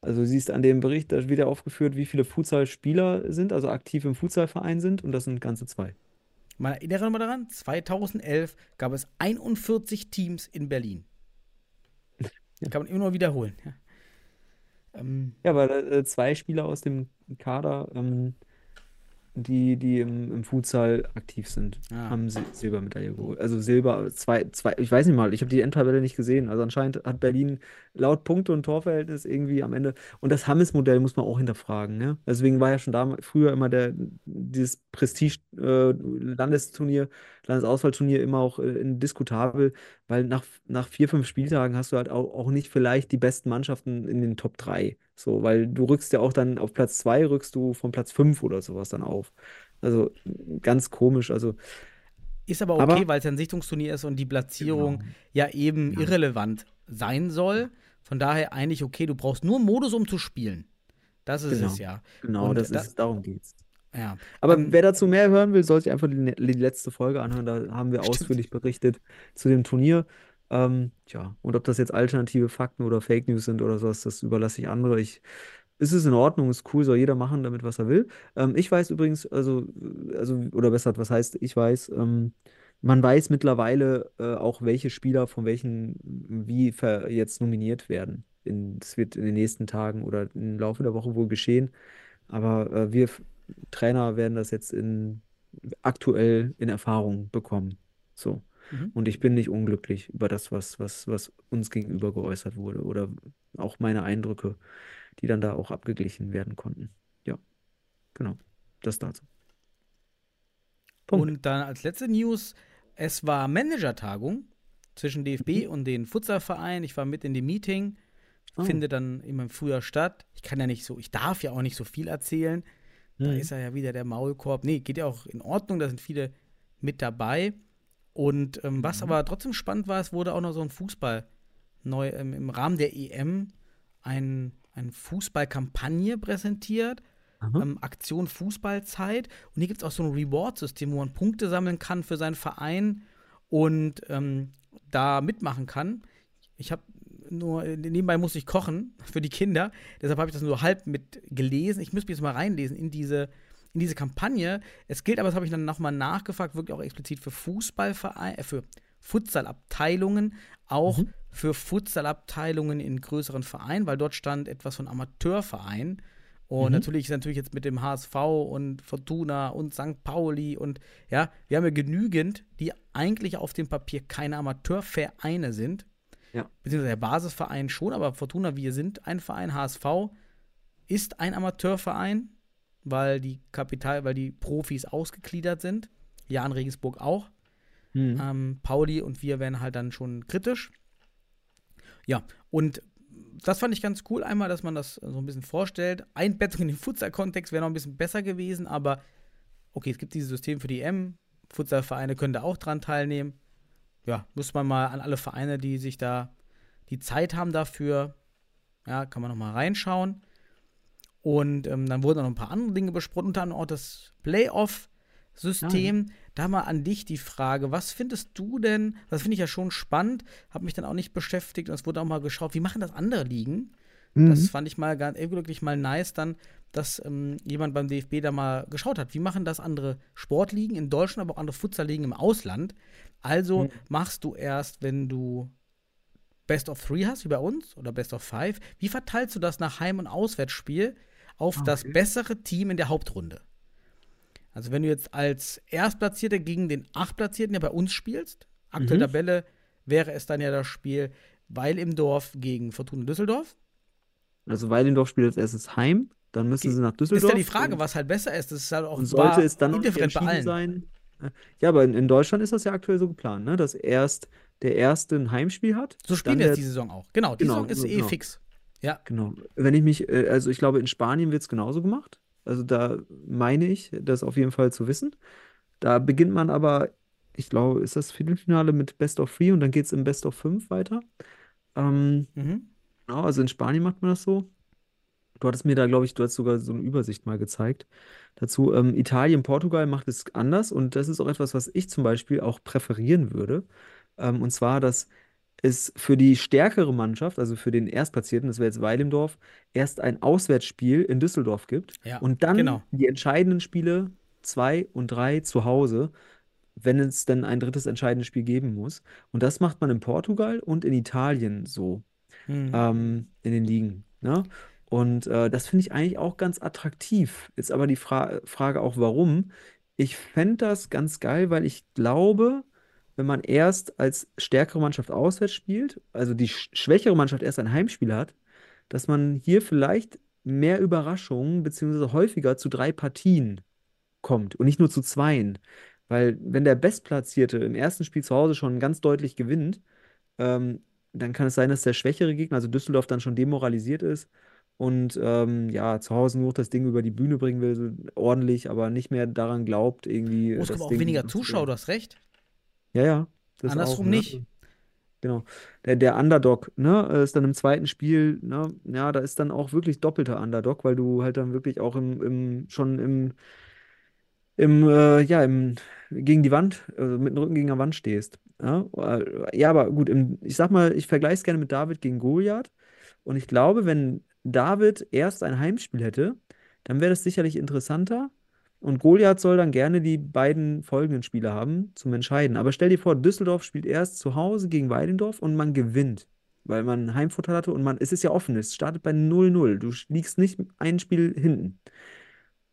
Also du siehst an dem Bericht, da wird ja aufgeführt, wie viele Futsal-Spieler sind, also aktiv im Futsalverein sind, und das sind ganze zwei. Man erinnere mal daran, 2011 gab es 41 Teams in Berlin. Kann man immer nur wiederholen. Ja. Ähm, Ja, aber äh, zwei Spieler aus dem Kader, ähm, die, die im, im Futsal aktiv sind, Ah. haben Sil Silbermedaille geholt. Also Silber, zwei, zwei, ich weiß nicht mal, ich habe die Endtabelle nicht gesehen. Also anscheinend hat Berlin laut Punkte- und Torverhältnis irgendwie am Ende. Und das Hammes-Modell muss man auch hinterfragen, ne? Deswegen war ja schon da früher immer der, dieses Prestige-Landesturnier, Landesauswahlturnier immer auch äh, diskutabel, weil nach, nach vier, fünf Spieltagen hast du halt auch, auch nicht vielleicht die besten Mannschaften in den Top 3. So, weil du rückst ja auch dann auf Platz 2, rückst du von Platz 5 oder sowas dann auf. Also ganz komisch. Also ist aber okay, weil es ja ein Sichtungsturnier ist und die Platzierung Genau. ja eben Ja. irrelevant sein soll. Von daher eigentlich okay, du brauchst nur Modus, um zu spielen. Das ist Genau. es ja. genau, Und das da- ist, darum geht's. Ja. Aber Ähm, wer dazu mehr hören will, soll sich einfach die, die letzte Folge anhören. Da haben wir Stimmt. ausführlich berichtet zu dem Turnier. Ähm, tja, und ob das jetzt alternative Fakten oder Fake News sind oder sowas, das überlasse ich andere. Ich, ist es in Ordnung, ist cool, soll jeder machen damit, was er will. Ähm, ich weiß übrigens, also, also, oder besser, was heißt, ich weiß, ähm, man weiß mittlerweile äh, auch, welche Spieler von welchen wie jetzt nominiert werden. In, das wird in den nächsten Tagen oder im Laufe der Woche wohl geschehen. Aber äh, wir Trainer werden das jetzt in, aktuell in Erfahrung bekommen. So. Mhm. Und ich bin nicht unglücklich über das, was, was, was uns gegenüber geäußert wurde oder auch meine Eindrücke, die dann da auch abgeglichen werden konnten. Ja, genau. Das dazu. Punkt. Und dann als letzte News, es war Managertagung zwischen DFB und den Futsalverein. Ich war mit in dem Meeting, Oh. findet dann immer im Frühjahr statt. Ich kann ja nicht so, ich darf ja auch nicht so viel erzählen. Da Mhm. ist er ja wieder der Maulkorb. Nee, geht ja auch in Ordnung, da sind viele mit dabei. Und ähm, was Mhm. aber trotzdem spannend war, es wurde auch noch so ein Fußball neu ähm, im Rahmen der EM ein, eine Fußballkampagne präsentiert. Ähm, Aktion Fußballzeit. Und hier gibt es auch so ein Reward-System, wo man Punkte sammeln kann für seinen Verein und ähm, da mitmachen kann. Ich habe nur, nebenbei muss ich kochen für die Kinder, deshalb habe ich das nur halb mit gelesen. Ich müsste mich jetzt mal reinlesen in diese, in diese Kampagne. Es gilt aber, das habe ich dann nochmal nachgefragt, wirklich auch explizit für Fußballvereine, äh, für Futsalabteilungen, auch Mhm. für Futsalabteilungen in größeren Vereinen, weil dort stand etwas von Amateurverein. Und Mhm. natürlich ist natürlich jetzt mit dem HSV und Fortuna und St. Pauli und ja, wir haben ja genügend, die eigentlich auf dem Papier keine Amateurvereine sind. Ja. Beziehungsweise der Basisverein schon, aber Fortuna, wir sind ein Verein, HSV ist ein Amateurverein, weil die Kapital, weil die Profis ausgegliedert sind. Jan Regensburg auch. Mhm. Ähm, Pauli und wir werden halt dann schon kritisch. Ja, und das fand ich ganz cool, einmal, dass man das so ein bisschen vorstellt. Einbettung in den Futsal-Kontext wäre noch ein bisschen besser gewesen, aber okay, es gibt dieses System für die M. Futsalvereine können da auch dran teilnehmen. Ja, muss man mal an alle Vereine, die sich da die Zeit haben dafür, ja, kann man noch mal reinschauen. Und ähm, dann wurden noch ein paar andere Dinge besprochen, unter anderem auch das Playoff-System. Da mal an dich die Frage, was findest du denn, das finde ich ja schon spannend, habe mich dann auch nicht beschäftigt und es wurde auch mal geschaut, wie machen das andere Ligen? Das Mhm. fand ich mal ganz, äh, wirklich mal nice dann, dass ähm, jemand beim DFB da mal geschaut hat, wie machen das andere Sportligen in Deutschland, aber auch andere Futsalligen im Ausland. Also Mhm. machst du erst, wenn du Best of Three hast, wie bei uns, oder Best of Five, wie verteilst du das nach Heim- und Auswärtsspiel auf Ah, das okay. bessere Team in der Hauptrunde? Also wenn du jetzt als Erstplatzierter gegen den Achtplatzierten ja bei uns spielst, aktuelle Mhm. Tabelle wäre es dann ja das Spiel Weil im Dorf gegen Fortuna Düsseldorf. Also Weilendorf spielt als erstes heim, dann müssen sie nach Ist Düsseldorf. ja die Frage, was halt besser ist. Das ist halt auch und sollte es dann indifferent bei allen. sein. äh, Ja, aber in, in Deutschland ist das ja aktuell so geplant, ne? Dass erst der erste ein Heimspiel hat, So spielen wir jetzt die Saison auch. Genau, die Genau, Saison ist eh genau. fix. Ja, Genau. Wenn ich mich, äh, also ich glaube, in Spanien wird es genauso gemacht. Also da meine ich, das auf jeden Fall zu wissen. Da beginnt man aber, ich glaube, ist das Viertelfinale mit Best of Three und dann geht es im Best of Fünf weiter. Ähm, mhm. genau, also in Spanien macht man das so. Du hattest mir da, glaube ich, du hast sogar so eine Übersicht mal gezeigt dazu. Ähm, Italien, Portugal macht es anders und das ist auch etwas, was ich zum Beispiel auch präferieren würde. Ähm, und zwar, dass es für die stärkere Mannschaft, also für den Erstplatzierten, das wäre jetzt Weilendorf, erst ein Auswärtsspiel in Düsseldorf gibt Ja, und dann genau. die entscheidenden Spiele zwei und drei zu Hause, wenn es denn ein drittes entscheidendes Spiel geben muss. Und das macht man in Portugal und in Italien so Mhm. ähm, in den Ligen. Ne? Und äh, das finde ich eigentlich auch ganz attraktiv. Ist aber die Fra Frage auch, warum. Ich fände das ganz geil, weil ich glaube, wenn man erst als stärkere Mannschaft auswärts spielt, also die sch schwächere Mannschaft erst ein Heimspiel hat, dass man hier vielleicht mehr Überraschungen beziehungsweise häufiger zu drei Partien kommt und nicht nur zu zweien. Weil wenn der Bestplatzierte im ersten Spiel zu Hause schon ganz deutlich gewinnt, ähm, dann kann es sein, dass der schwächere Gegner, also Düsseldorf, dann schon demoralisiert ist und ähm, ja, zu Hause nur noch das Ding über die Bühne bringen will, ordentlich, aber nicht mehr daran glaubt, irgendwie Oh, es kommen auch Ding weniger Zuschauer, du hast recht. Ja, ja, das auch, Andersrum ne? nicht. Genau. Der, der Underdog, ne, ist dann im zweiten Spiel, ne, ja, da ist dann auch wirklich doppelter Underdog, weil du halt dann wirklich auch im, im schon im, im, äh, ja, im, gegen die Wand, also mit dem Rücken gegen die Wand stehst. Ja, Äh, ja aber gut, im, ich sag mal, ich vergleiche es gerne mit David gegen Goliath. Und ich glaube, wenn David erst ein Heimspiel hätte, dann wäre das sicherlich interessanter. Und Goliath soll dann gerne die beiden folgenden Spiele haben zum Entscheiden. Aber stell dir vor, Düsseldorf spielt erst zu Hause gegen Weidendorf und man gewinnt, weil man Heimvorteil hatte und man, es ist ja offen, es startet bei 0-0. Du liegst nicht ein Spiel hinten.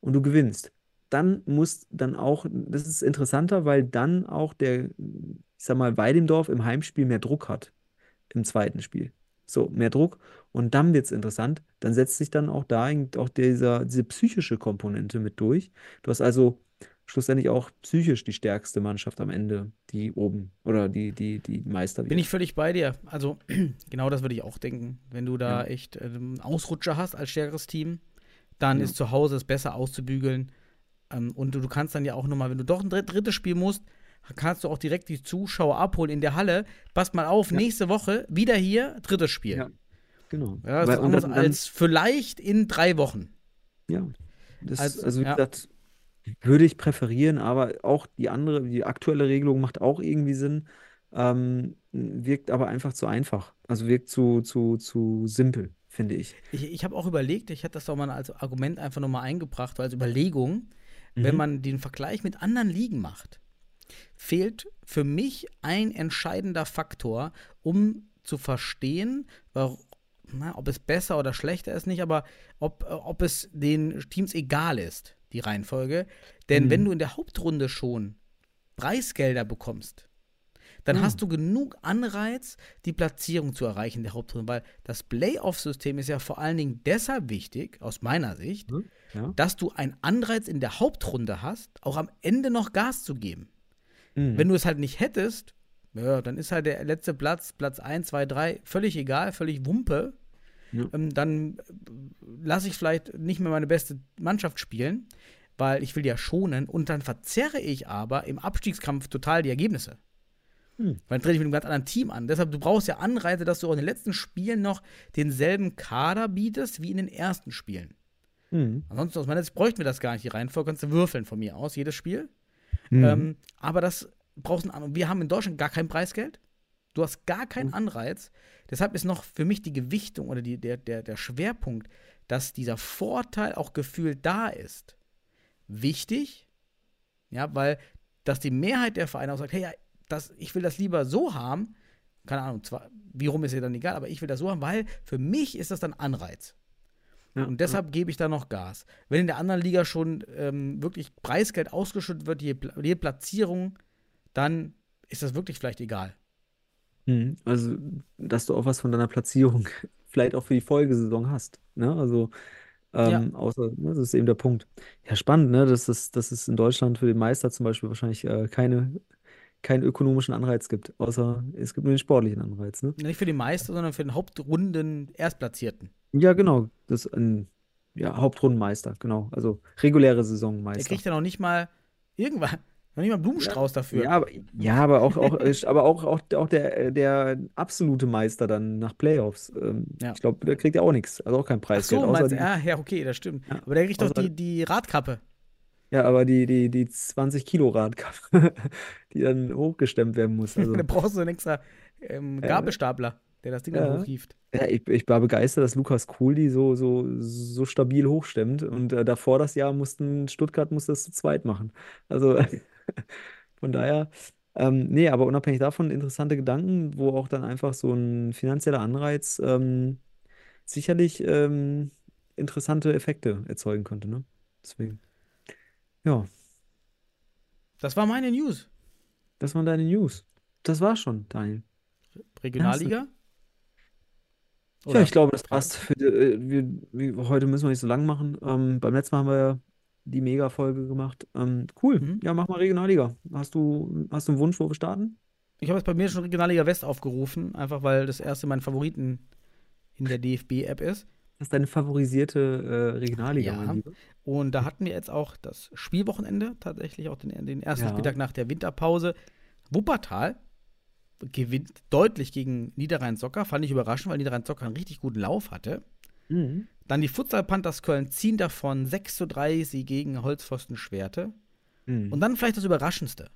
und du gewinnst, dann muss dann auch, das ist interessanter, weil dann auch der, ich sag mal, Weidendorf im Heimspiel mehr Druck hat im zweiten Spiel. So, mehr Druck. Und dann wird es interessant. Dann setzt sich dann auch da auch dieser, diese psychische Komponente mit durch. Du hast also schlussendlich auch psychisch die stärkste Mannschaft am Ende, die oben oder die, die, die Meister Bin wird. ich völlig bei dir. Also, genau das würde ich auch denken. Wenn du da Ja. echt ähm, Ausrutscher hast als stärkeres Team, dann Ja. ist zu Hause es besser auszubügeln. Ähm, und du, du kannst dann ja auch nochmal, wenn du doch ein dritt, drittes Spiel musst, kannst du auch direkt die Zuschauer abholen in der Halle. Passt mal auf, Ja. nächste Woche wieder hier, drittes Spiel. Ja. Genau. Ja, das Weil- ist anders als vielleicht in drei Wochen. Ja, das, Also, also, wie ja. gesagt, würde ich präferieren, aber auch die andere, die aktuelle Regelung macht auch irgendwie Sinn, ähm, wirkt aber einfach zu einfach. Also wirkt zu, zu, zu simpel, finde ich. Ich, ich habe auch überlegt, ich hätte das doch mal als Argument einfach nochmal eingebracht, als Überlegung, wenn Mhm. man den Vergleich mit anderen Ligen macht, fehlt für mich ein entscheidender Faktor, um zu verstehen, warum, na, ob es besser oder schlechter ist nicht, aber ob, äh, ob es den Teams egal ist, die Reihenfolge. Denn Mhm. wenn du in der Hauptrunde schon Preisgelder bekommst, dann Mhm. hast du genug Anreiz, die Platzierung zu erreichen in der Hauptrunde, weil das Playoff-System ist ja vor allen Dingen deshalb wichtig, aus meiner Sicht, Ja. dass du einen Anreiz in der Hauptrunde hast, auch am Ende noch Gas zu geben. Mhm. Wenn du es halt nicht hättest, ja, dann ist halt der letzte Platz, Platz 1, 2, 3, völlig egal, völlig Wumpe. Ja. Ähm, dann lasse ich vielleicht nicht mehr meine beste Mannschaft spielen, weil ich will ja schonen und dann verzerre ich aber im Abstiegskampf total die Ergebnisse. Hm. Weil dann trete ich mit einem ganz anderen Team an. Deshalb, du brauchst ja Anreize, dass du auch in den letzten Spielen noch denselben Kader bietest wie in den ersten Spielen. Mhm. Ansonsten aus meiner Sicht bräuchten wir das gar nicht hier rein. Kannst du würfeln von mir aus, jedes Spiel. Mhm. Ähm, aber das brauchst du an. Wir haben in Deutschland gar kein Preisgeld. Du hast gar keinen Mhm. Anreiz. Deshalb ist noch für mich die Gewichtung oder die, der, der, der Schwerpunkt, dass dieser Vorteil auch gefühlt da ist, wichtig. Ja, weil, dass die Mehrheit der Vereine auch sagt, hey, ja, das, ich will das lieber so haben. Keine Ahnung, zwar, wie rum ist ja dann egal, aber ich will das so haben, weil für mich ist das dann Anreiz. Ja, Und deshalb gebe ich da noch Gas. Wenn in der anderen Liga schon ähm, wirklich Preisgeld ausgeschüttet wird, je, je Platzierung, dann ist das wirklich vielleicht egal. Mhm. Also, dass du auch was von deiner Platzierung vielleicht auch für die Folgesaison hast. Ne? Also, ähm, außer, ne, das ist eben der Punkt. Ja, spannend, ne? Dass es, dass es in Deutschland für den Meister zum Beispiel wahrscheinlich äh, keine, keinen ökonomischen Anreiz gibt, außer es gibt nur den sportlichen Anreiz, ne? Nicht für den Meister, sondern für den Hauptrunden Erstplatzierten. Ja, genau. Das ist ein ja, Hauptrundenmeister, genau. Also reguläre Der Saisonmeister. kriegt ja noch nicht mal irgendwann, noch nicht mal einen Blumenstrauß dafür. Ja, aber, ja, aber auch, auch, aber auch, auch, auch der, der absolute Meister dann nach Playoffs. Ähm, Ja. Ich glaube, der kriegt ja auch nichts. Also auch kein Ach Preisgeld. so, außer meinst die, ja, ja, okay, das stimmt. Ja, Aber der kriegt doch die, die Radkappe. Ja, aber die, die, die 20 Kilo Radkappe, die dann hochgestemmt werden muss. Also, da brauchst du einen extra ähm. Gabelstapler, der das Ding dann hochhieft. ja, ich, ich war begeistert, dass Lukas Kuhl die so, so, so stabil hochstemmt. Und äh, davor das Jahr mussten Stuttgart musste das zu zweit machen. Also von daher, ähm, nee, aber unabhängig davon interessante Gedanken, wo auch dann einfach so ein finanzieller Anreiz ähm, sicherlich ähm, interessante Effekte erzeugen könnte, ne? Deswegen. Ja, Das war meine News. das waren deine News. Das war schon, Daniel. Regionalliga? Ja, ich glaube, das passt. Für, äh, wir, wir, heute müssen wir nicht so lang machen. Ähm, beim letzten Mal haben wir ja die Mega-Folge gemacht. Ähm, cool. Mhm. Ja, mach mal Regionalliga. Hast du, hast du einen Wunsch, wo wir starten? Ich habe jetzt bei mir schon Regionalliga West aufgerufen, einfach weil das erste mein Favoriten in der DFB-App ist. Das ist deine favorisierte äh, Regionalliga, Ja. mein Lieber. Und da hatten wir jetzt auch das Spielwochenende, tatsächlich auch den, den ersten Ja. Spieltag nach der Winterpause. Wuppertal gewinnt deutlich gegen Niederrhein-Socker. Fand ich überraschend, weil Niederrhein-Socker einen richtig guten Lauf hatte. Mhm. Dann die Futsal Panthers Köln ziehen davon 6 zu 3 sie gegen Holzpfosten Schwerte. Mhm. Und dann vielleicht das Überraschendste.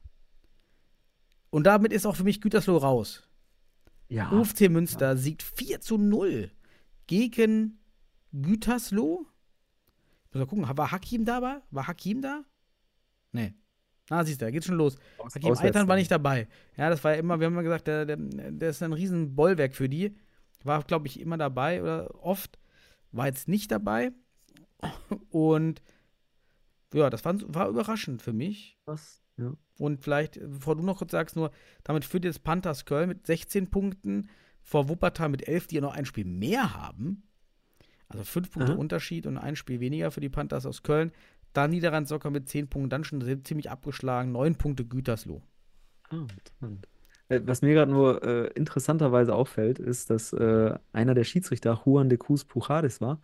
Und damit ist auch für mich Gütersloh raus. ja. UFC Münster siegt 4 zu 0 gegen Gütersloh. Ich muss mal gucken, war Hakim dabei? War Hakim da? Nee. Na, siehst du, da geht's schon los. Aus- Hakim Eitan war nicht dabei. Ja, das war ja immer, wir haben immer gesagt, der, der, der ist ein riesen Bollwerk für die. War, glaube ich, immer dabei oder oft. War jetzt nicht dabei. Und ja, das war, war überraschend für mich. Was? Ja. Und vielleicht, bevor du noch kurz sagst, nur, damit führt jetzt Panthers Köln mit 16 Punkten vor Wuppertal mit 11, die ja noch ein Spiel mehr haben. Also fünf Punkte Aha. Unterschied und ein Spiel weniger für die Panthers aus Köln. Dann Niederrhein Socker mit 10 Punkten, dann schon ziemlich abgeschlagen. 9 Punkte Gütersloh. Ah, interessant. Äh, Was mir gerade nur äh, interessanterweise auffällt, ist, dass äh, einer der Schiedsrichter Juan de Cruz Pujares war.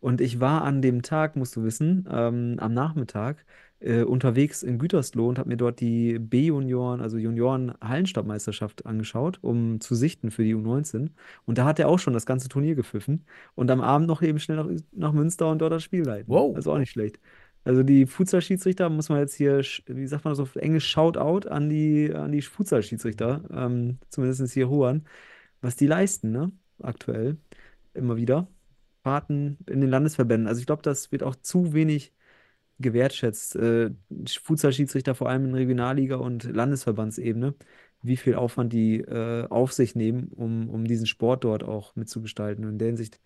Und ich war an dem Tag, musst du wissen, ähm, am Nachmittag äh, unterwegs in Gütersloh und habe mir dort die B-Junioren, also Junioren-Hallenstadtmeisterschaft angeschaut, um zu sichten für die U19. Und da hat er auch schon das ganze Turnier gepfiffen und am Abend noch eben schnell nach, nach Münster und dort das Spiel leiten. Wow. Also auch nicht schlecht. Also die Futsal-Schiedsrichter muss man jetzt hier, wie sagt man das auf Englisch, Shoutout an die, an die Futsal-Schiedsrichter, ähm, zumindest hier Juan, was die leisten, ne? Aktuell, immer wieder. Fahrten in den Landesverbänden. Also ich glaube, das wird auch zu wenig gewertschätzt. Äh, Futsal-Schiedsrichter vor allem in Regionalliga und Landesverbandsebene, wie viel Aufwand die äh, auf sich nehmen, um, um diesen Sport dort auch mitzugestalten. Und in der Hinsicht,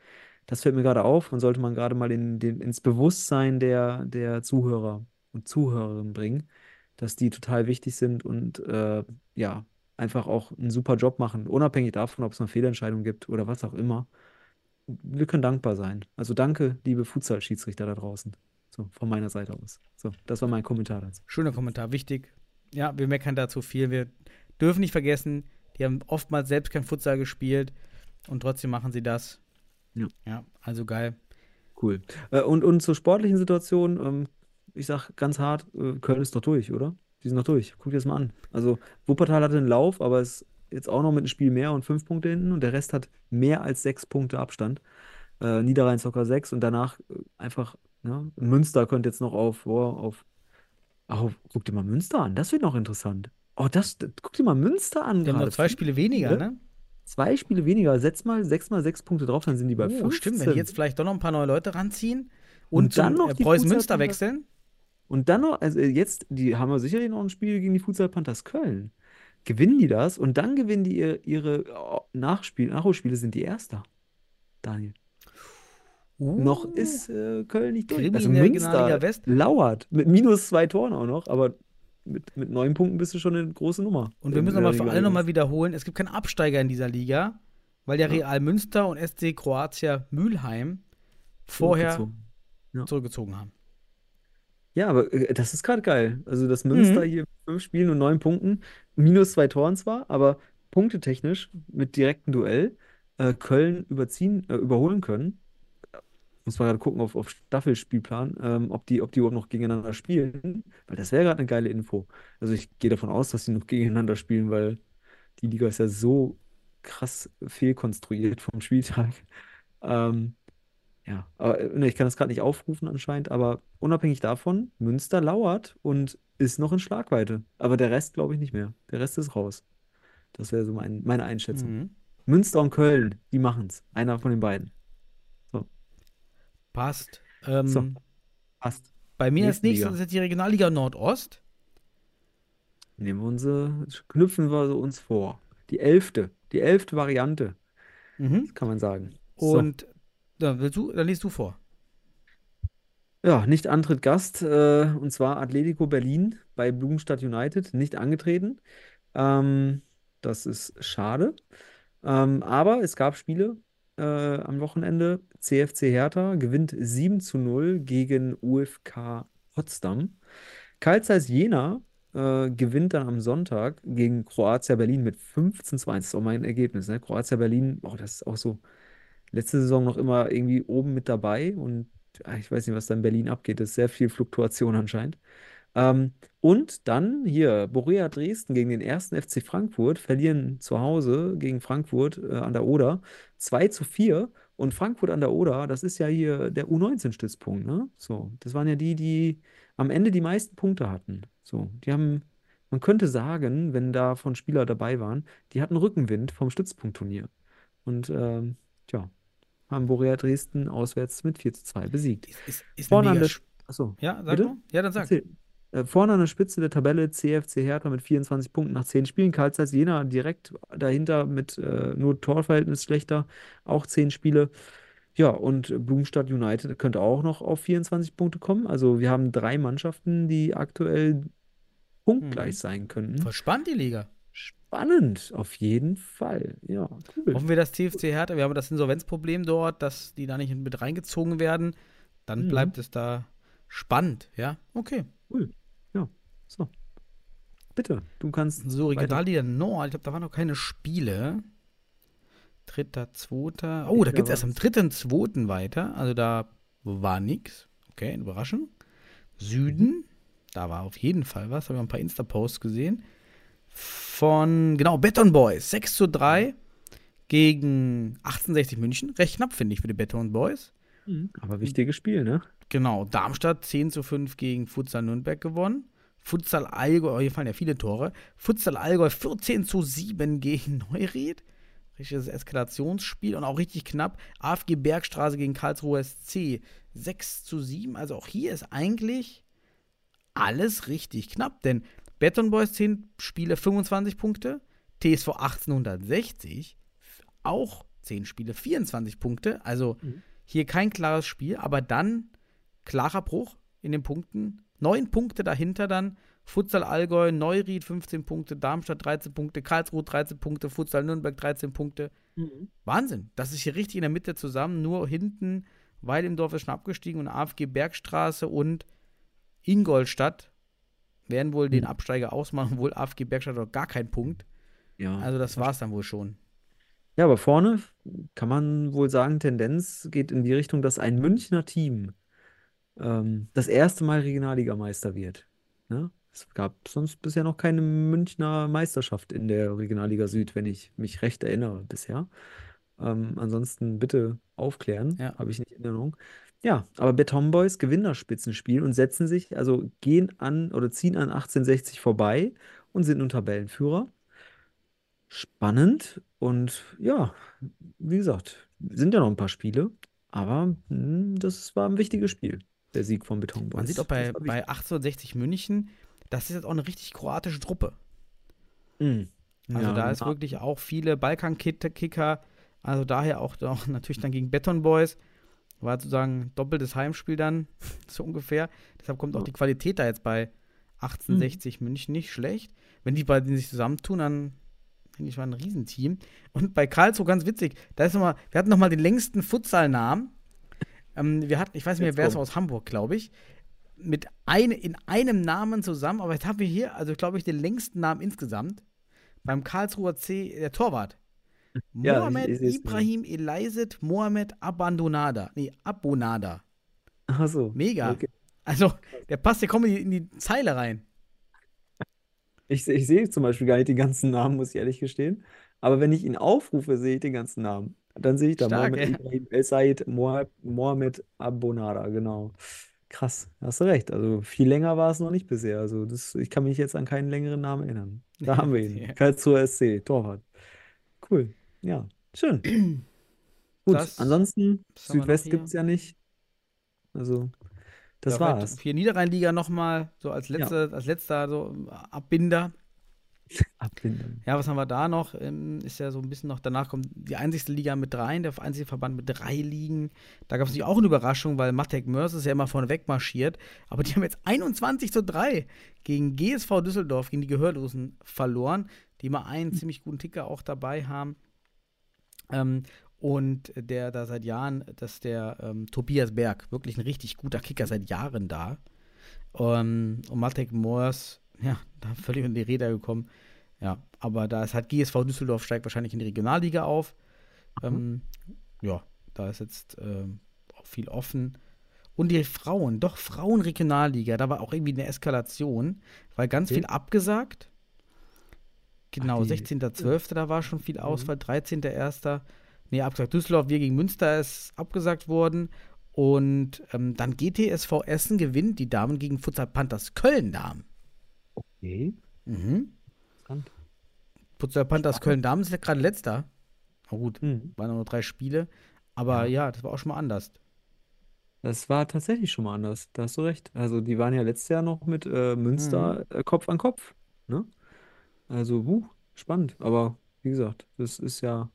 das fällt mir gerade auf und sollte man gerade mal in den, ins Bewusstsein der, der Zuhörer und Zuhörerinnen bringen, dass die total wichtig sind und äh, ja, einfach auch einen super Job machen, unabhängig davon, ob es eine Fehlentscheidung gibt oder was auch immer. Wir können dankbar sein. Also danke, liebe Futsal-Schiedsrichter da draußen. So, von meiner Seite aus. So, das war mein Kommentar dazu. Schöner Kommentar, wichtig. Ja, wir meckern dazu viel. Wir dürfen nicht vergessen, die haben oftmals selbst kein Futsal gespielt und trotzdem machen sie das. Ja. Ja, also geil. Cool. Äh, und, und zur sportlichen Situation, ähm, ich sag ganz hart, äh, Köln ist doch durch, oder? Die sind noch durch. Guck dir das mal an. Also Wuppertal hatte einen Lauf, aber ist jetzt auch noch mit einem Spiel mehr und fünf Punkte hinten und der Rest hat mehr als sechs Punkte Abstand. Äh, Niederrhein Soccer sechs und danach äh, einfach, ne? Münster könnte jetzt noch auf, oh, auf, auf, guck dir mal Münster an, das wird noch interessant. Oh, das, guck dir mal Münster an Die haben noch zwei Spiele weniger, ne? Zwei Spiele weniger, setz mal sechs mal sechs Punkte drauf, dann sind die bei Oh, 15. stimmt, wenn die jetzt vielleicht doch noch ein paar neue Leute ranziehen und, Und dann noch äh, Preußen Münster wechseln. Und dann noch, also jetzt, die haben wir sicherlich noch ein Spiel gegen die Futsal Panthers Köln. Gewinnen die das und dann gewinnen die ihr, ihre oh, Nachspiel, Nachholspiele sind die Erster. Daniel. Uh, Noch ist äh, Köln nicht durch. Also Münster lauert. Mit minus zwei Toren auch noch, aber mit, mit neun Punkten bist du schon eine große Nummer. Und wir müssen nochmal für alle nochmal wiederholen, es gibt keinen Absteiger in dieser Liga, weil der Real Münster und SC Kroatia Mülheim vorher Zurückgezogen. Ja. zurückgezogen haben. Ja, aber äh, das ist gerade geil. Also, dass Münster Mhm. hier mit fünf Spielen und neun Punkten, minus zwei Toren zwar, aber punktetechnisch mit direktem Duell äh, Köln überziehen, äh, überholen können. Muss man gerade gucken auf, auf Staffelspielplan, ähm, ob die, ob die überhaupt noch gegeneinander spielen, weil das wäre gerade eine geile Info. Also ich gehe davon aus, dass sie noch gegeneinander spielen, weil die Liga ist ja so krass fehlkonstruiert vom Spieltag. Ähm, ja, aber äh, ne, ich kann das gerade nicht aufrufen anscheinend, aber unabhängig davon, Münster lauert und ist noch in Schlagweite. Aber der Rest glaube ich nicht mehr. Der Rest ist raus. Das wäre so mein, meine Einschätzung. Mhm. Münster und Köln, die machen's. Einer von den beiden. Passt. Ähm, So. Passt. Bei mir als Nächste nächstes ist jetzt die Regionalliga Nordost. Nehmen wir unsere, knüpfen wir so uns vor. Die elfte, die elfte Variante, Mhm. kann man sagen. So. Und dann, willst du, dann liest du vor. Ja, nicht Antritt Gast, äh, und zwar Atletico Berlin bei Blumenstadt United, nicht angetreten. Ähm, das ist schade. Ähm, aber es gab Spiele äh, am Wochenende. CFC Hertha gewinnt 7 zu 0 gegen UFK Potsdam. Carl Zeiss Jena äh, gewinnt dann am Sonntag gegen Kroatia Berlin mit 15 zu 1. Das ist auch mein Ergebnis. Ne? Kroatia Berlin, oh, das ist auch so letzte Saison noch immer irgendwie oben mit dabei und ah, ich weiß nicht, was da in Berlin abgeht. Das ist sehr viel Fluktuation anscheinend. Ähm, und dann hier Borussia Dresden gegen den ersten FC Frankfurt verlieren zu Hause gegen Frankfurt äh, an der Oder 2 zu 4. Und Frankfurt an der Oder, das ist ja hier der U19-Stützpunkt, ne? So, das waren ja die, die am Ende die meisten Punkte hatten. So, die haben, man könnte sagen, wenn da von Spieler dabei waren, die hatten Rückenwind vom Stützpunktturnier. Und ähm, tja, haben Borussia Dresden auswärts mit 4 zu 2 besiegt. Ist, ist, ist Vorne an der, Sch- achso, Ja, sag bitte? mal. Ja, dann sag. Erzähl. Äh, Vorne an der Spitze der Tabelle CFC Hertha mit 24 Punkten nach 10 Spielen. Karl Zeiss Jena direkt dahinter mit äh, nur Torverhältnis schlechter, auch 10 Spiele. Ja, und Blumstadt United könnte auch noch auf 24 Punkte kommen. Also wir haben drei Mannschaften, die aktuell punktgleich Mhm. sein könnten. Voll spannend, die Liga. Spannend, auf jeden Fall. Ja, cool. Hoffen wir, dass TFC Hertha, wir haben das Insolvenzproblem dort, dass die da nicht mit reingezogen werden. Dann Mhm. bleibt es da spannend, ja? Okay. Cool. Ja, so. Bitte, du kannst So, weiter. Regionalliga Nord, ich glaube, da waren noch keine Spiele. Dritter, zweiter. Oh, da Ja, geht es erst am dritten, zweiten weiter. Also da war nix. Okay, Überraschung. Süden, da war auf jeden Fall was. Habe ich ein paar Insta-Posts gesehen. Von, genau, Beton Boys. 6 zu 3 gegen 1860 München. Recht knapp, finde ich, für die Beton Boys. Mhm. Aber wichtiges Spiel, ne? Genau, Darmstadt 10 zu 5 gegen Futsal Nürnberg gewonnen. Futsal Allgäu, oh, hier fallen ja viele Tore. Futsal Allgäu 14 zu 7 gegen Neuried. Richtiges Eskalationsspiel und auch richtig knapp. AFG Bergstraße gegen Karlsruhe SC 6 zu 7. Also auch hier ist eigentlich alles richtig knapp, denn Beton Boys 10 Spiele 25 Punkte, TSV 1860 auch 10 Spiele 24 Punkte. Also Mhm. Hier kein klares Spiel, aber dann klarer Bruch in den Punkten. Neun Punkte dahinter dann. Futsal Allgäu, Neuried 15 Punkte, Darmstadt 13 Punkte, Karlsruhe 13 Punkte, Futsal Nürnberg 13 Punkte. Wahnsinn. Das ist hier richtig in der Mitte zusammen. Nur hinten, weil im Dorf ist schon abgestiegen und AFG Bergstraße und Ingolstadt werden wohl den Mhm. Absteiger ausmachen, wohl AFG Bergstadt noch gar keinen Punkt. Ja. Also das war es dann wohl schon. Ja, aber vorne kann man wohl sagen, Tendenz geht in die Richtung, dass ein Münchner Team ähm, das erste Mal Regionalligameister wird. Ne? Es gab sonst bisher noch keine Münchner Meisterschaft in der Regionalliga Süd, wenn ich mich recht erinnere bisher. Ähm, ansonsten bitte aufklären, Ja. habe ich nicht in Erinnerung. Ja, aber Beton Boys gewinnen das Spitzenspiel und setzen sich, also gehen an oder ziehen an 1860 vorbei und sind nun Tabellenführer. Spannend und ja, wie gesagt, sind ja noch ein paar Spiele, aber hm, das war ein wichtiges Spiel, der Sieg von Beton Man Boys. sieht auch Das bei, wichtig. bei 1860 München, das ist jetzt auch eine richtig kroatische Truppe. Hm. Also Ja, da ist na- wirklich auch viele Balkan-Kicker. Also daher auch, auch natürlich dann gegen Beton Boys. War sozusagen doppeltes Heimspiel dann, so ungefähr. Deshalb kommt auch die Qualität da jetzt bei 1860 München nicht schlecht. Wenn die beiden sich zusammentun, dann finde ich mal ein Riesenteam. Und bei Karlsruhe ganz witzig, da ist noch mal, wir hatten noch mal den längsten Futsalnamen. Ähm, wir hatten, ich weiß nicht mehr, wer es aus Hamburg, glaube ich. Mit ein, in einem Namen zusammen, aber jetzt haben wir hier, also glaube ich, den längsten Namen insgesamt. Beim Karlsruher C, der Torwart. Ja, ich- Mohamed ich seh's mir. Ibrahim Eliset Mohamed Abandonada. Nee, Abonada. Ach so, Mega. okay. Also, der passt ja die, in die Zeile rein. Ich, ich sehe zum Beispiel gar nicht den ganzen Namen, muss ich ehrlich gestehen. Aber wenn ich ihn aufrufe, sehe ich den ganzen Namen. Dann sehe ich da Stark, Mohamed ey. Ibrahim El Said Moha- Mohamed Abonada, genau. Krass, hast du recht. Also viel länger war es noch nicht bisher. Also das, ich kann mich jetzt an keinen längeren Namen erinnern. Da haben wir ihn. Ja. Karlsruher SC, Torwart. Cool. Ja, schön. Gut, Das- ansonsten, was haben wir noch Südwest hier? gibt es ja nicht. Also, das Ja, war's. Hier Niederrheinliga nochmal, so als letzter, als letzter so Abbinder. Abbinden. Ja, was haben wir da noch? Ähm, ist ja so ein bisschen noch, danach kommt die einzigste Liga mit dreien, der einzige Verband mit drei Ligen. Da gab es natürlich auch eine Überraschung, weil Matek Mörs ist ja immer vorne wegmarschiert. Aber die haben jetzt 21 zu 3 gegen GSV Düsseldorf, gegen die Gehörlosen verloren, die mal einen ziemlich guten Ticker auch dabei haben. Ähm, und der da seit Jahren, das ist der ähm, Tobias Berg, wirklich ein richtig guter Kicker seit Jahren da. Ähm, und Matek Moors, ja, da völlig in die Räder gekommen. Ja, aber da ist halt GSV Düsseldorf steigt wahrscheinlich in die Regionalliga auf. Ähm, ja, da ist jetzt ähm, auch viel offen. Und die Frauen, doch Frauenregionalliga, da war auch irgendwie eine Eskalation, weil ganz Okay. viel abgesagt. Genau, Ach, die- 16.12. da war schon viel Ausfall, 13.01. Nee, abgesagt. Düsseldorf, wir gegen Münster ist abgesagt worden. Und ähm, dann GTSV Essen gewinnt die Damen gegen Futsal Panthers Köln Damen. Okay. Mhm. Futsal Panthers Köln Damen ist ja gerade letzter. Na gut, Hm. waren nur drei Spiele. Aber ja. das war auch schon mal anders. Das war tatsächlich schon mal anders. Da hast du recht. Also die waren ja letztes Jahr noch mit äh, Münster Mhm. äh, Kopf an Kopf. Ne? Also, huh, spannend. Aber wie gesagt, das ist ja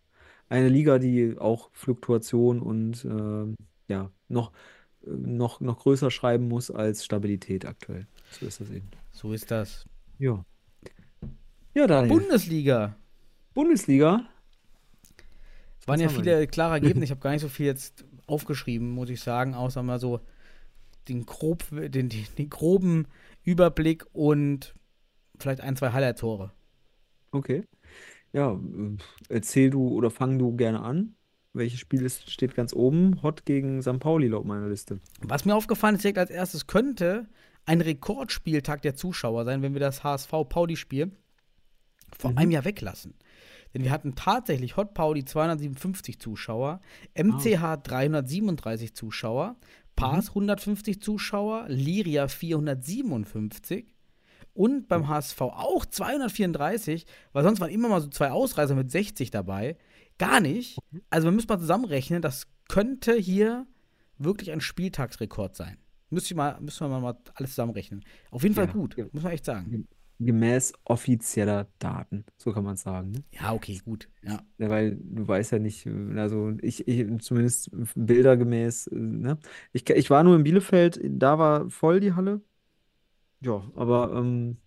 eine Liga, die auch Fluktuation und ähm, ja, noch, äh, noch, noch größer schreiben muss als Stabilität aktuell. So ist das eben. So ist das. Ja. Ja, Daniel. Bundesliga. Bundesliga. Es waren ja viele klare Ergebnisse. Ich habe gar nicht so viel jetzt aufgeschrieben, muss ich sagen, außer mal so den, grob, den, den, den groben Überblick und vielleicht ein, zwei Highlight-Tore. Okay. Ja, äh, erzähl du oder fang du gerne an. Welches Spiel ist, steht ganz oben? Hot gegen St. Pauli laut meiner Liste. Was mir aufgefallen ist direkt als erstes, könnte ein Rekordspieltag der Zuschauer sein, wenn wir das HSV-Pauli-Spiel vor Mhm. einem Jahr weglassen. Denn wir hatten tatsächlich Hot Pauli 257 Zuschauer, MCH 337 Zuschauer, Pars 150 Zuschauer, Liria 457 und beim HSV auch 234, weil sonst waren immer mal so zwei Ausreißer mit 60 dabei. Gar nicht. Also man müsste mal zusammenrechnen, das könnte hier wirklich ein Spieltagsrekord sein. Müsste ich mal, müssen wir mal alles zusammenrechnen. Auf jeden Fall Ja, gut, muss man echt sagen. Gemäß offizieller Daten. So kann man es sagen. Ne? Ja, okay, gut. Ja. Ja, weil du weißt ja nicht, also ich, ich zumindest bildergemäß, äh, ne? Ich, ich war nur in Bielefeld, da war voll die Halle. Ja, aber ähm,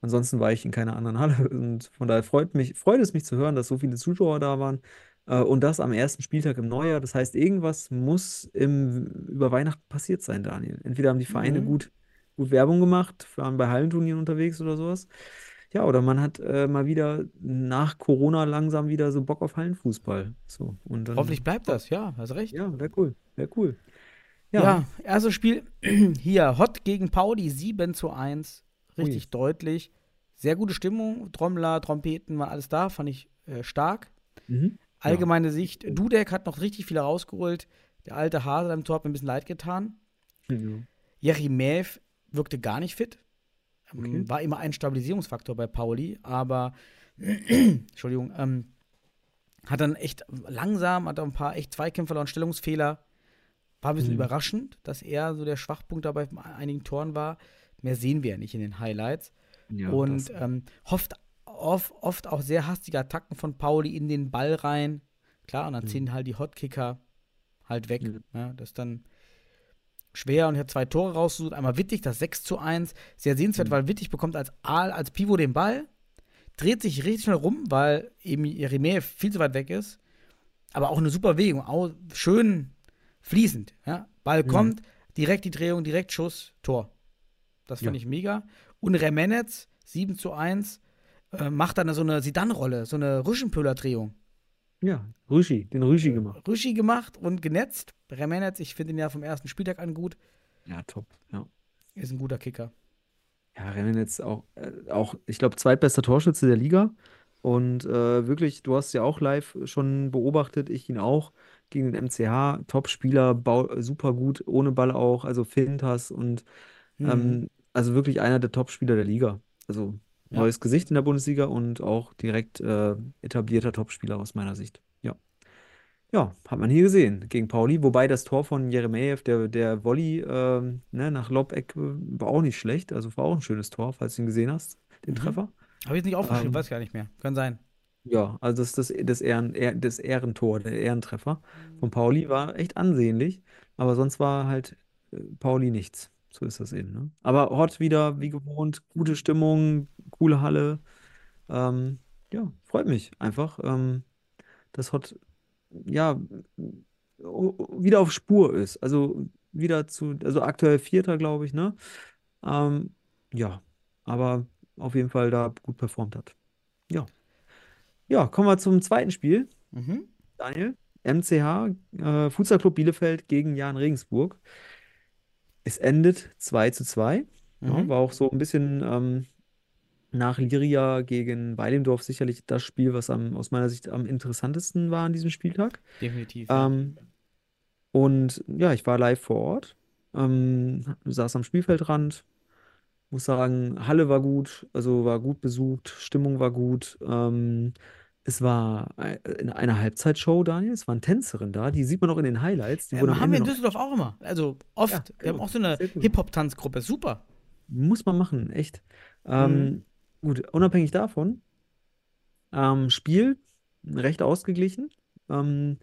ansonsten war ich in keiner anderen Halle und von daher freut mich, freut es mich zu hören, dass so viele Zuschauer da waren. Äh, und das am ersten Spieltag im Neujahr. Das heißt, irgendwas muss im, über Weihnachten passiert sein, Daniel. Entweder haben die Vereine Mhm. gut, gut Werbung gemacht, waren bei Hallenturnieren unterwegs oder sowas. Ja, oder man hat äh, mal wieder nach Corona langsam wieder so Bock auf Hallenfußball. So, und dann, Hoffentlich bleibt das, ja, hast recht. Ja, wäre cool. Wäre cool. Ja, Ja, erstes Spiel hier, Hot gegen Pauli, 7 zu 1. Richtig Ui. deutlich. Sehr gute Stimmung. Trommler, Trompeten, war alles da, fand ich äh, stark. Mhm. Allgemeine Sicht, Dudek hat noch richtig viel rausgeholt. Der alte Hase im Tor hat mir ein bisschen leid getan. Ja. Jerimev wirkte gar nicht fit. Ähm, Okay. War immer ein Stabilisierungsfaktor bei Pauli, aber Entschuldigung, ähm, hat dann echt langsam, hat auch ein paar echt Zweikämpfe verloren, Stellungsfehler. War ein bisschen Mhm. überraschend, dass er so der Schwachpunkt dabei bei einigen Toren war. Mehr sehen wir ja nicht in den Highlights. Ja, und ähm, oft, oft, oft auch sehr hastige Attacken von Pauli in den Ball rein. Klar, und dann Mhm. ziehen halt die Hotkicker halt weg. Mhm. Ja, das ist dann schwer und ich habe zwei Tore rausgesucht. Einmal Wittig, das 6 zu 1. Sehr sehenswert, Mhm. weil Wittig bekommt als Aal, als Pivot den Ball, dreht sich richtig schnell rum, weil eben Jeremie viel zu weit weg ist. Aber auch eine super Bewegung, auch schön fließend. Ja? Ball Mhm. kommt, direkt die Drehung, direkt Schuss, Tor. Das fand Ja. ich mega. Und Remenetz, 7 zu 1, äh, macht dann so eine Sidan-Rolle, so eine Rüschenpöhler-Drehung. ja, Rüschi, den Rüschi gemacht. Rüschi gemacht und genetzt. Remenetz, ich finde ihn ja vom ersten Spieltag an gut. Ja, top. Ja. Ist ein guter Kicker. Ja, Rennen jetzt auch, äh, auch ich glaube, zweitbester Torschütze der Liga. Und äh, wirklich, du hast ja auch live schon beobachtet, ich ihn auch, gegen den MCH. Top-Spieler, super gut, ohne Ball auch, also Fintas und Mhm. ähm, also wirklich einer der Top-Spieler der Liga. Also Ja. neues Gesicht in der Bundesliga und auch direkt äh, etablierter Top-Spieler aus meiner Sicht. Ja. Ja, hat man hier gesehen gegen Pauli. Wobei das Tor von Jeremejew, der, der Volley ähm, ne, nach Lobeck, äh, war auch nicht schlecht. Also war auch ein schönes Tor, falls du ihn gesehen hast, den Mhm. Treffer. Habe ich jetzt nicht aufgeschrieben, Ähm, weiß gar nicht mehr. Kann sein. Ja, also das, das, das, Ehren, Ehr- das Ehrentor, der Ehrentreffer von Pauli war echt ansehnlich. Aber sonst war halt äh, Pauli nichts. So ist das eben. Ne? Aber Hot wieder, wie gewohnt, gute Stimmung, coole Halle. Ähm, ja, freut mich einfach, ähm, dass Hot ja o- wieder auf Spur ist. Also wieder zu, also aktuell Vierter, glaube ich, ne? Ähm, ja, aber auf jeden Fall da gut performt hat. Ja. Ja, kommen wir zum zweiten Spiel. Mhm. Daniel, MCH, äh, Futsal Club Bielefeld gegen Jan Regensburg. Es endet 2 zu 2. Ja, Mhm. war auch so ein bisschen ähm, nach Liria gegen Weilendorf sicherlich das Spiel, was am, aus meiner Sicht am interessantesten war an diesem Spieltag. Definitiv. ja. Ähm, und ja, ich war live vor Ort, ähm, saß am Spielfeldrand, muss sagen, Halle war gut, also war gut besucht, Stimmung war gut. Ähm, es war ei- in einer Halbzeitshow, Daniel, es waren Tänzerinnen da, die sieht man auch in den Highlights. Die Ähm, am haben wir in Düsseldorf auch immer. Also oft. Ja, wir haben auch so eine. Hip-Hop-Tanzgruppe. Super. muss man machen, echt. Mhm. Ähm, gut, unabhängig davon, ähm, Spiel recht ausgeglichen. Ähm,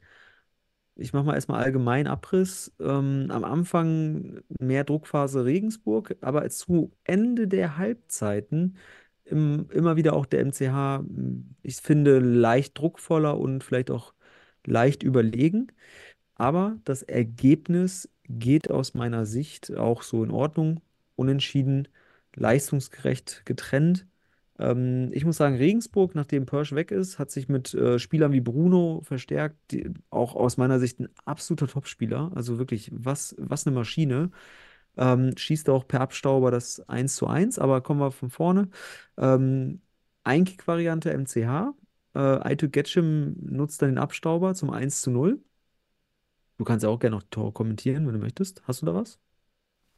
ich mache mal erstmal allgemein Abriss. Ähm, am Anfang mehr Druckphase Regensburg, aber zu Ende der Halbzeiten im, immer wieder auch der MCH, ich finde, leicht druckvoller und vielleicht auch leicht überlegen. Aber das Ergebnis geht aus meiner Sicht auch so in Ordnung. Unentschieden, leistungsgerecht getrennt. Ähm, ich muss sagen, Regensburg, nachdem Pörsch weg ist, hat sich mit äh, Spielern wie Bruno verstärkt, die, auch aus meiner Sicht ein absoluter Topspieler. Also wirklich, was, was eine Maschine. Ähm, schießt auch per Abstauber das 1 zu 1, aber kommen wir von vorne. Ähm, Einkick-Variante MCH. Äh, Aytuk Getschim nutzt dann den Abstauber zum 1 zu 0. Du kannst ja auch gerne noch Tore kommentieren, wenn du möchtest. Hast du da was?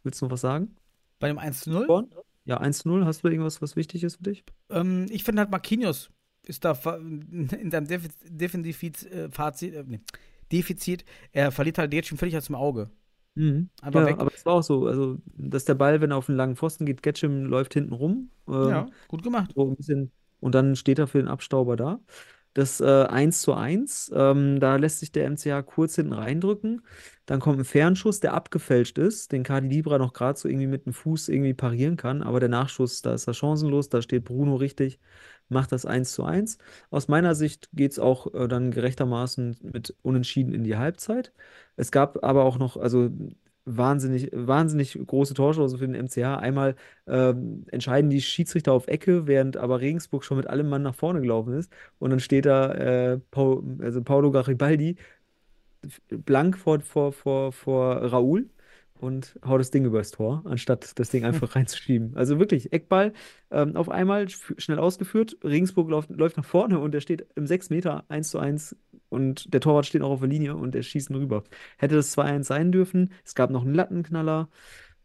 Willst du noch was sagen? Bei dem 1 zu 0? Born? Ja, 1 zu 0. Hast du irgendwas, was wichtig ist für dich? Ähm, ich finde halt Marquinhos ist da in seinem Defiz Defizit, äh, Fazit, äh, nee, Defizit, er verliert halt jetzt schon völlig aus dem Auge. Mhm. Einfach Ja, weg. aber es war auch so, also, dass der Ball, wenn er auf einen langen Pfosten geht, Getschim läuft hinten rum. Ähm, Ja, gut gemacht. So ein bisschen, und dann steht er für den Abstauber da. Das äh, 1 zu 1, ähm, da lässt sich der MCH kurz hinten reindrücken. Dann kommt ein Fernschuss, der abgefälscht ist, den Kadi Libra noch gerade so irgendwie mit dem Fuß irgendwie parieren kann. Aber der Nachschuss, da ist er chancenlos, da steht Bruno richtig, macht das 1 zu 1. Aus meiner Sicht geht es auch äh, dann gerechtermaßen mit Unentschieden in die Halbzeit. Es gab aber auch noch, also wahnsinnig, wahnsinnig große Torchancen für den MCH. Einmal ähm, entscheiden die Schiedsrichter auf Ecke, während aber Regensburg schon mit allem Mann nach vorne gelaufen ist. Und dann steht da äh, Pau, also Paulo Garibaldi blank vor, vor, vor, vor Raoul und haut das Ding übers Tor, anstatt das Ding einfach reinzuschieben. Also wirklich, Eckball ähm, auf einmal sch- schnell ausgeführt. Regensburg läuft, läuft nach vorne und der steht im 6 Meter 1 zu 1 und der Torwart steht auch auf der Linie und der schießt ihn rüber. Hätte das 2-1 sein dürfen. Es gab noch einen Lattenknaller.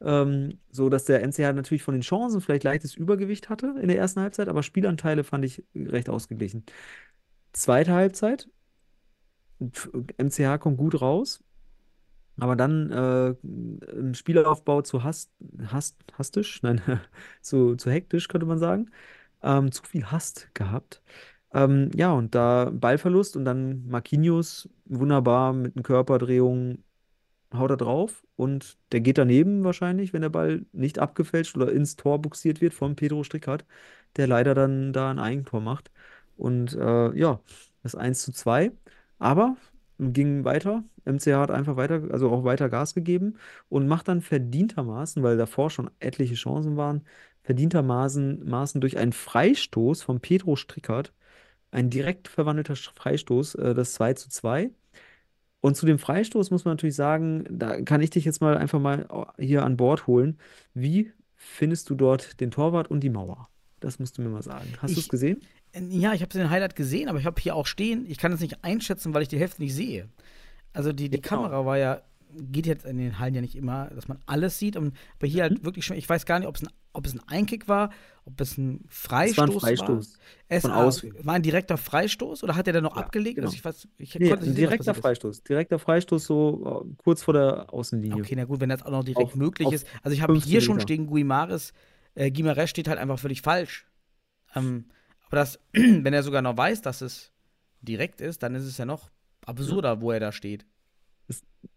Ähm, so dass der NCH natürlich von den Chancen vielleicht leichtes Übergewicht hatte in der ersten Halbzeit, aber Spielanteile fand ich recht ausgeglichen. Zweite Halbzeit, MCH kommt gut raus, aber dann äh, im Spielaufbau zu hast, hast, hastisch, nein, zu, zu hektisch, könnte man sagen. Ähm, zu viel Hast gehabt. Ähm, ja, und da Ballverlust und dann Marquinhos wunderbar mit einer Körperdrehung haut er drauf und der geht daneben wahrscheinlich, wenn der Ball nicht abgefälscht oder ins Tor buxiert wird von Pedro Strickhardt, der leider dann da ein Eigentor macht. Und äh, ja, das 1 zu 2. Aber ging weiter. MCH hat einfach weiter, also auch weiter Gas gegeben und macht dann verdientermaßen, weil davor schon etliche Chancen waren, verdientermaßen Maßen durch einen Freistoß von Pedro Strickhardt, ein direkt verwandelter Freistoß, äh, das 2 zu 2. Und zu dem Freistoß muss man natürlich sagen, da kann ich dich jetzt mal einfach mal hier an Bord holen. Wie findest du dort den Torwart und die Mauer? Das musst du mir mal sagen. Hast du es gesehen? Ja, ich habe den Highlight gesehen, aber ich habe hier auch stehen, ich kann es nicht einschätzen, weil ich die Hälfte nicht sehe. Also die, die genau. Kamera war ja, geht jetzt in den Hallen ja nicht immer, dass man alles sieht. Und, aber hier Mhm. halt wirklich schon, ich weiß gar nicht, ob es ein, ob es ein Einkick war, ob es ein Es Freistoß war ein Freistoß. Es von außen. war ein direkter Freistoß oder hat er dann noch Ja, abgelegt? genau. Also ich weiß, ich Nee, konnte ein nicht sehen, direkter ist. Freistoß. Direkter Freistoß so äh, kurz vor der Außenlinie. Okay, na gut, wenn das auch noch direkt Auf- möglich auf ist. Also ich habe 15 hier schon stehen, Guimares, äh, Guimares steht halt einfach völlig falsch. Ähm, aber das, wenn er sogar noch weiß, dass es direkt ist, dann ist es ja noch absurder, wo er da steht.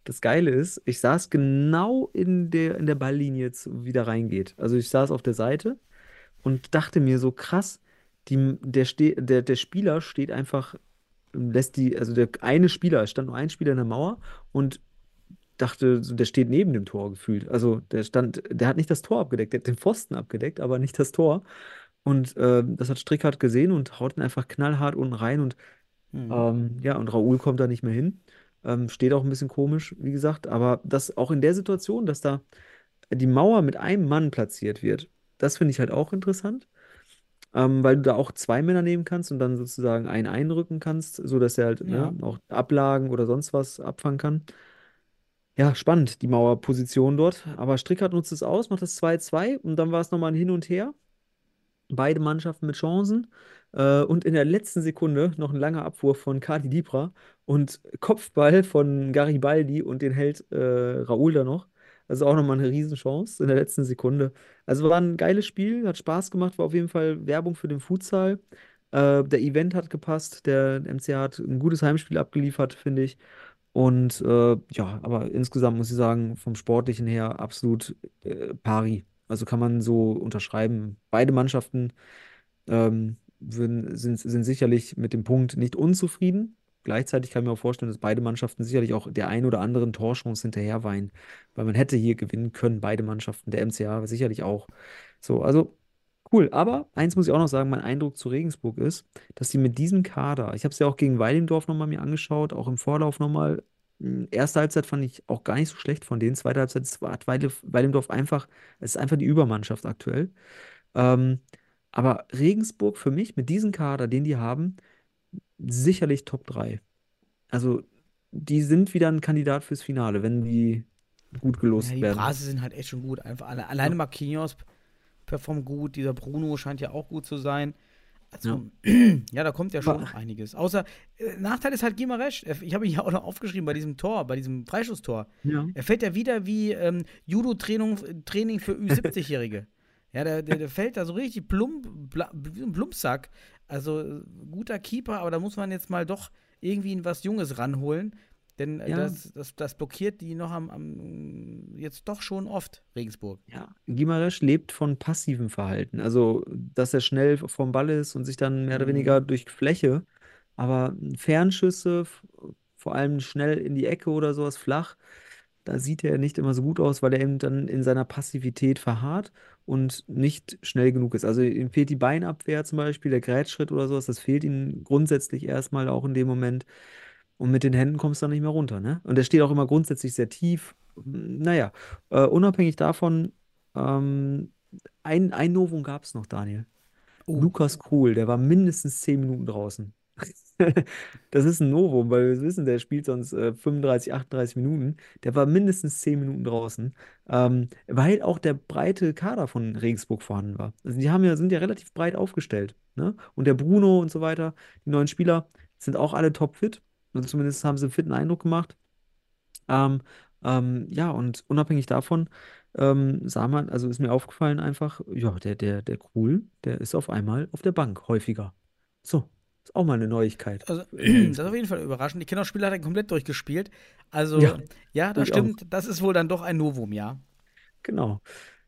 Das Geile ist, ich saß genau in der, in der Balllinie, wie da reingeht. Also ich saß auf der Seite und dachte mir so krass, die, der, ste der, der Spieler steht einfach, lässt die, also der eine Spieler, es stand nur ein Spieler in der Mauer und dachte, der steht neben dem Tor gefühlt. Also der stand, der hat nicht das Tor abgedeckt, der hat den Pfosten abgedeckt, aber nicht das Tor. Und ähm, das hat Strickhardt gesehen und haut ihn einfach knallhart unten rein und Mhm. ähm, ja, und Raoul kommt da nicht mehr hin. Ähm, steht auch ein bisschen komisch, wie gesagt. Aber das auch in der Situation, dass da die Mauer mit einem Mann platziert wird, das finde ich halt auch interessant. Ähm, weil du da auch zwei Männer nehmen kannst und dann sozusagen einen einrücken kannst, sodass er halt Ja. ne, auch Ablagen oder sonst was abfangen kann. Ja, spannend, die Mauerposition dort. Aber Strickhardt nutzt es aus, macht das 2-2 und dann war es nochmal ein Hin und Her. Beide Mannschaften mit Chancen. Äh, und in der letzten Sekunde noch ein langer Abwurf von Kadi Dibra und Kopfball von Garibaldi und den hält äh, Raoul da noch. Also auch nochmal eine Riesenchance in der letzten Sekunde. Also war ein geiles Spiel, hat Spaß gemacht, war auf jeden Fall Werbung für den Futsal. Äh, der Event hat gepasst, der MCH hat ein gutes Heimspiel abgeliefert, finde ich. Und äh, ja, aber insgesamt muss ich sagen, vom Sportlichen her absolut äh, pari. Also kann man so unterschreiben. Beide Mannschaften ähm, sind, sind sicherlich mit dem Punkt nicht unzufrieden. Gleichzeitig kann ich mir auch vorstellen, dass beide Mannschaften sicherlich auch der ein oder anderen Torchance hinterher weinen, weil man hätte hier gewinnen können, beide Mannschaften, der MCA sicherlich auch. So, also cool. Aber eins muss ich auch noch sagen, mein Eindruck zu Regensburg ist, dass die mit diesem Kader, ich habe es ja auch gegen Weilendorf nochmal mir angeschaut, auch im Vorlauf nochmal. Hm, Erste Halbzeit fand ich auch gar nicht so schlecht von denen. Zweite Halbzeit ist- Weile- Weilendorf einfach, es ist einfach die Übermannschaft aktuell. Ähm, aber Regensburg für mich mit diesem Kader, den die haben, sicherlich Top 3. Also, die sind wieder ein Kandidat fürs Finale, wenn die gut Ja, gelost die werden. Brase sind halt echt schon gut. Einfach alle, alleine Ja. Marquinhos performt gut, dieser Bruno scheint ja auch gut zu sein. Also, Ja. ja, da kommt ja schon noch einiges. Außer, äh, Nachteil ist halt Gimaresch. Ich habe ihn ja auch noch aufgeschrieben bei diesem Tor, bei diesem Freischusstor. Ja. Er fällt ja wieder wie ähm, Judo-Training Training für Ü70-Jährige. ja, der, der, der fällt da so richtig plump, bla, Plumpsack. Also äh, guter Keeper, aber da muss man jetzt mal doch irgendwie was Junges ranholen. Denn äh, Ja. das, das, das blockiert die noch am, am jetzt doch schon oft, Regensburg. Ja, Gimaresch lebt von passivem Verhalten. Also, dass er schnell vom Ball ist und sich dann mehr oder Mhm. weniger durch Fläche, aber Fernschüsse, vor allem schnell in die Ecke oder sowas flach, da sieht er nicht immer so gut aus, weil er eben dann in seiner Passivität verharrt und nicht schnell genug ist. Also ihm fehlt die Beinabwehr zum Beispiel, der Grätschritt oder sowas, das fehlt ihm grundsätzlich erstmal auch in dem Moment. Und mit den Händen kommst du dann nicht mehr runter, ne? Und er steht auch immer grundsätzlich sehr tief. Naja, äh, unabhängig davon, ähm, ein, ein Novum gab es noch, Daniel. Oh. Lukas Krul, der war mindestens 10 Minuten draußen. Das ist ein Novum, weil wir wissen, der spielt sonst äh, 35, 38 Minuten. Der war mindestens 10 Minuten draußen, ähm, weil auch der breite Kader von Regensburg vorhanden war. Also die haben ja, sind ja relativ breit aufgestellt. Ne? Und der Bruno und so weiter, die neuen Spieler, sind auch alle topfit. Also zumindest haben sie einen fitten Eindruck gemacht. Ähm, ähm, ja, und unabhängig davon ähm, sah man, also ist mir aufgefallen einfach, ja, der, der, der Krul, der ist auf einmal auf der Bank häufiger. So, ist auch mal eine Neuigkeit. Also, das ist auf jeden Fall überraschend. Die Kinderspieler hat er komplett durchgespielt. Also, Ja, ja, das ich auch. stimmt. Das ist wohl dann doch ein Novum, ja. Genau.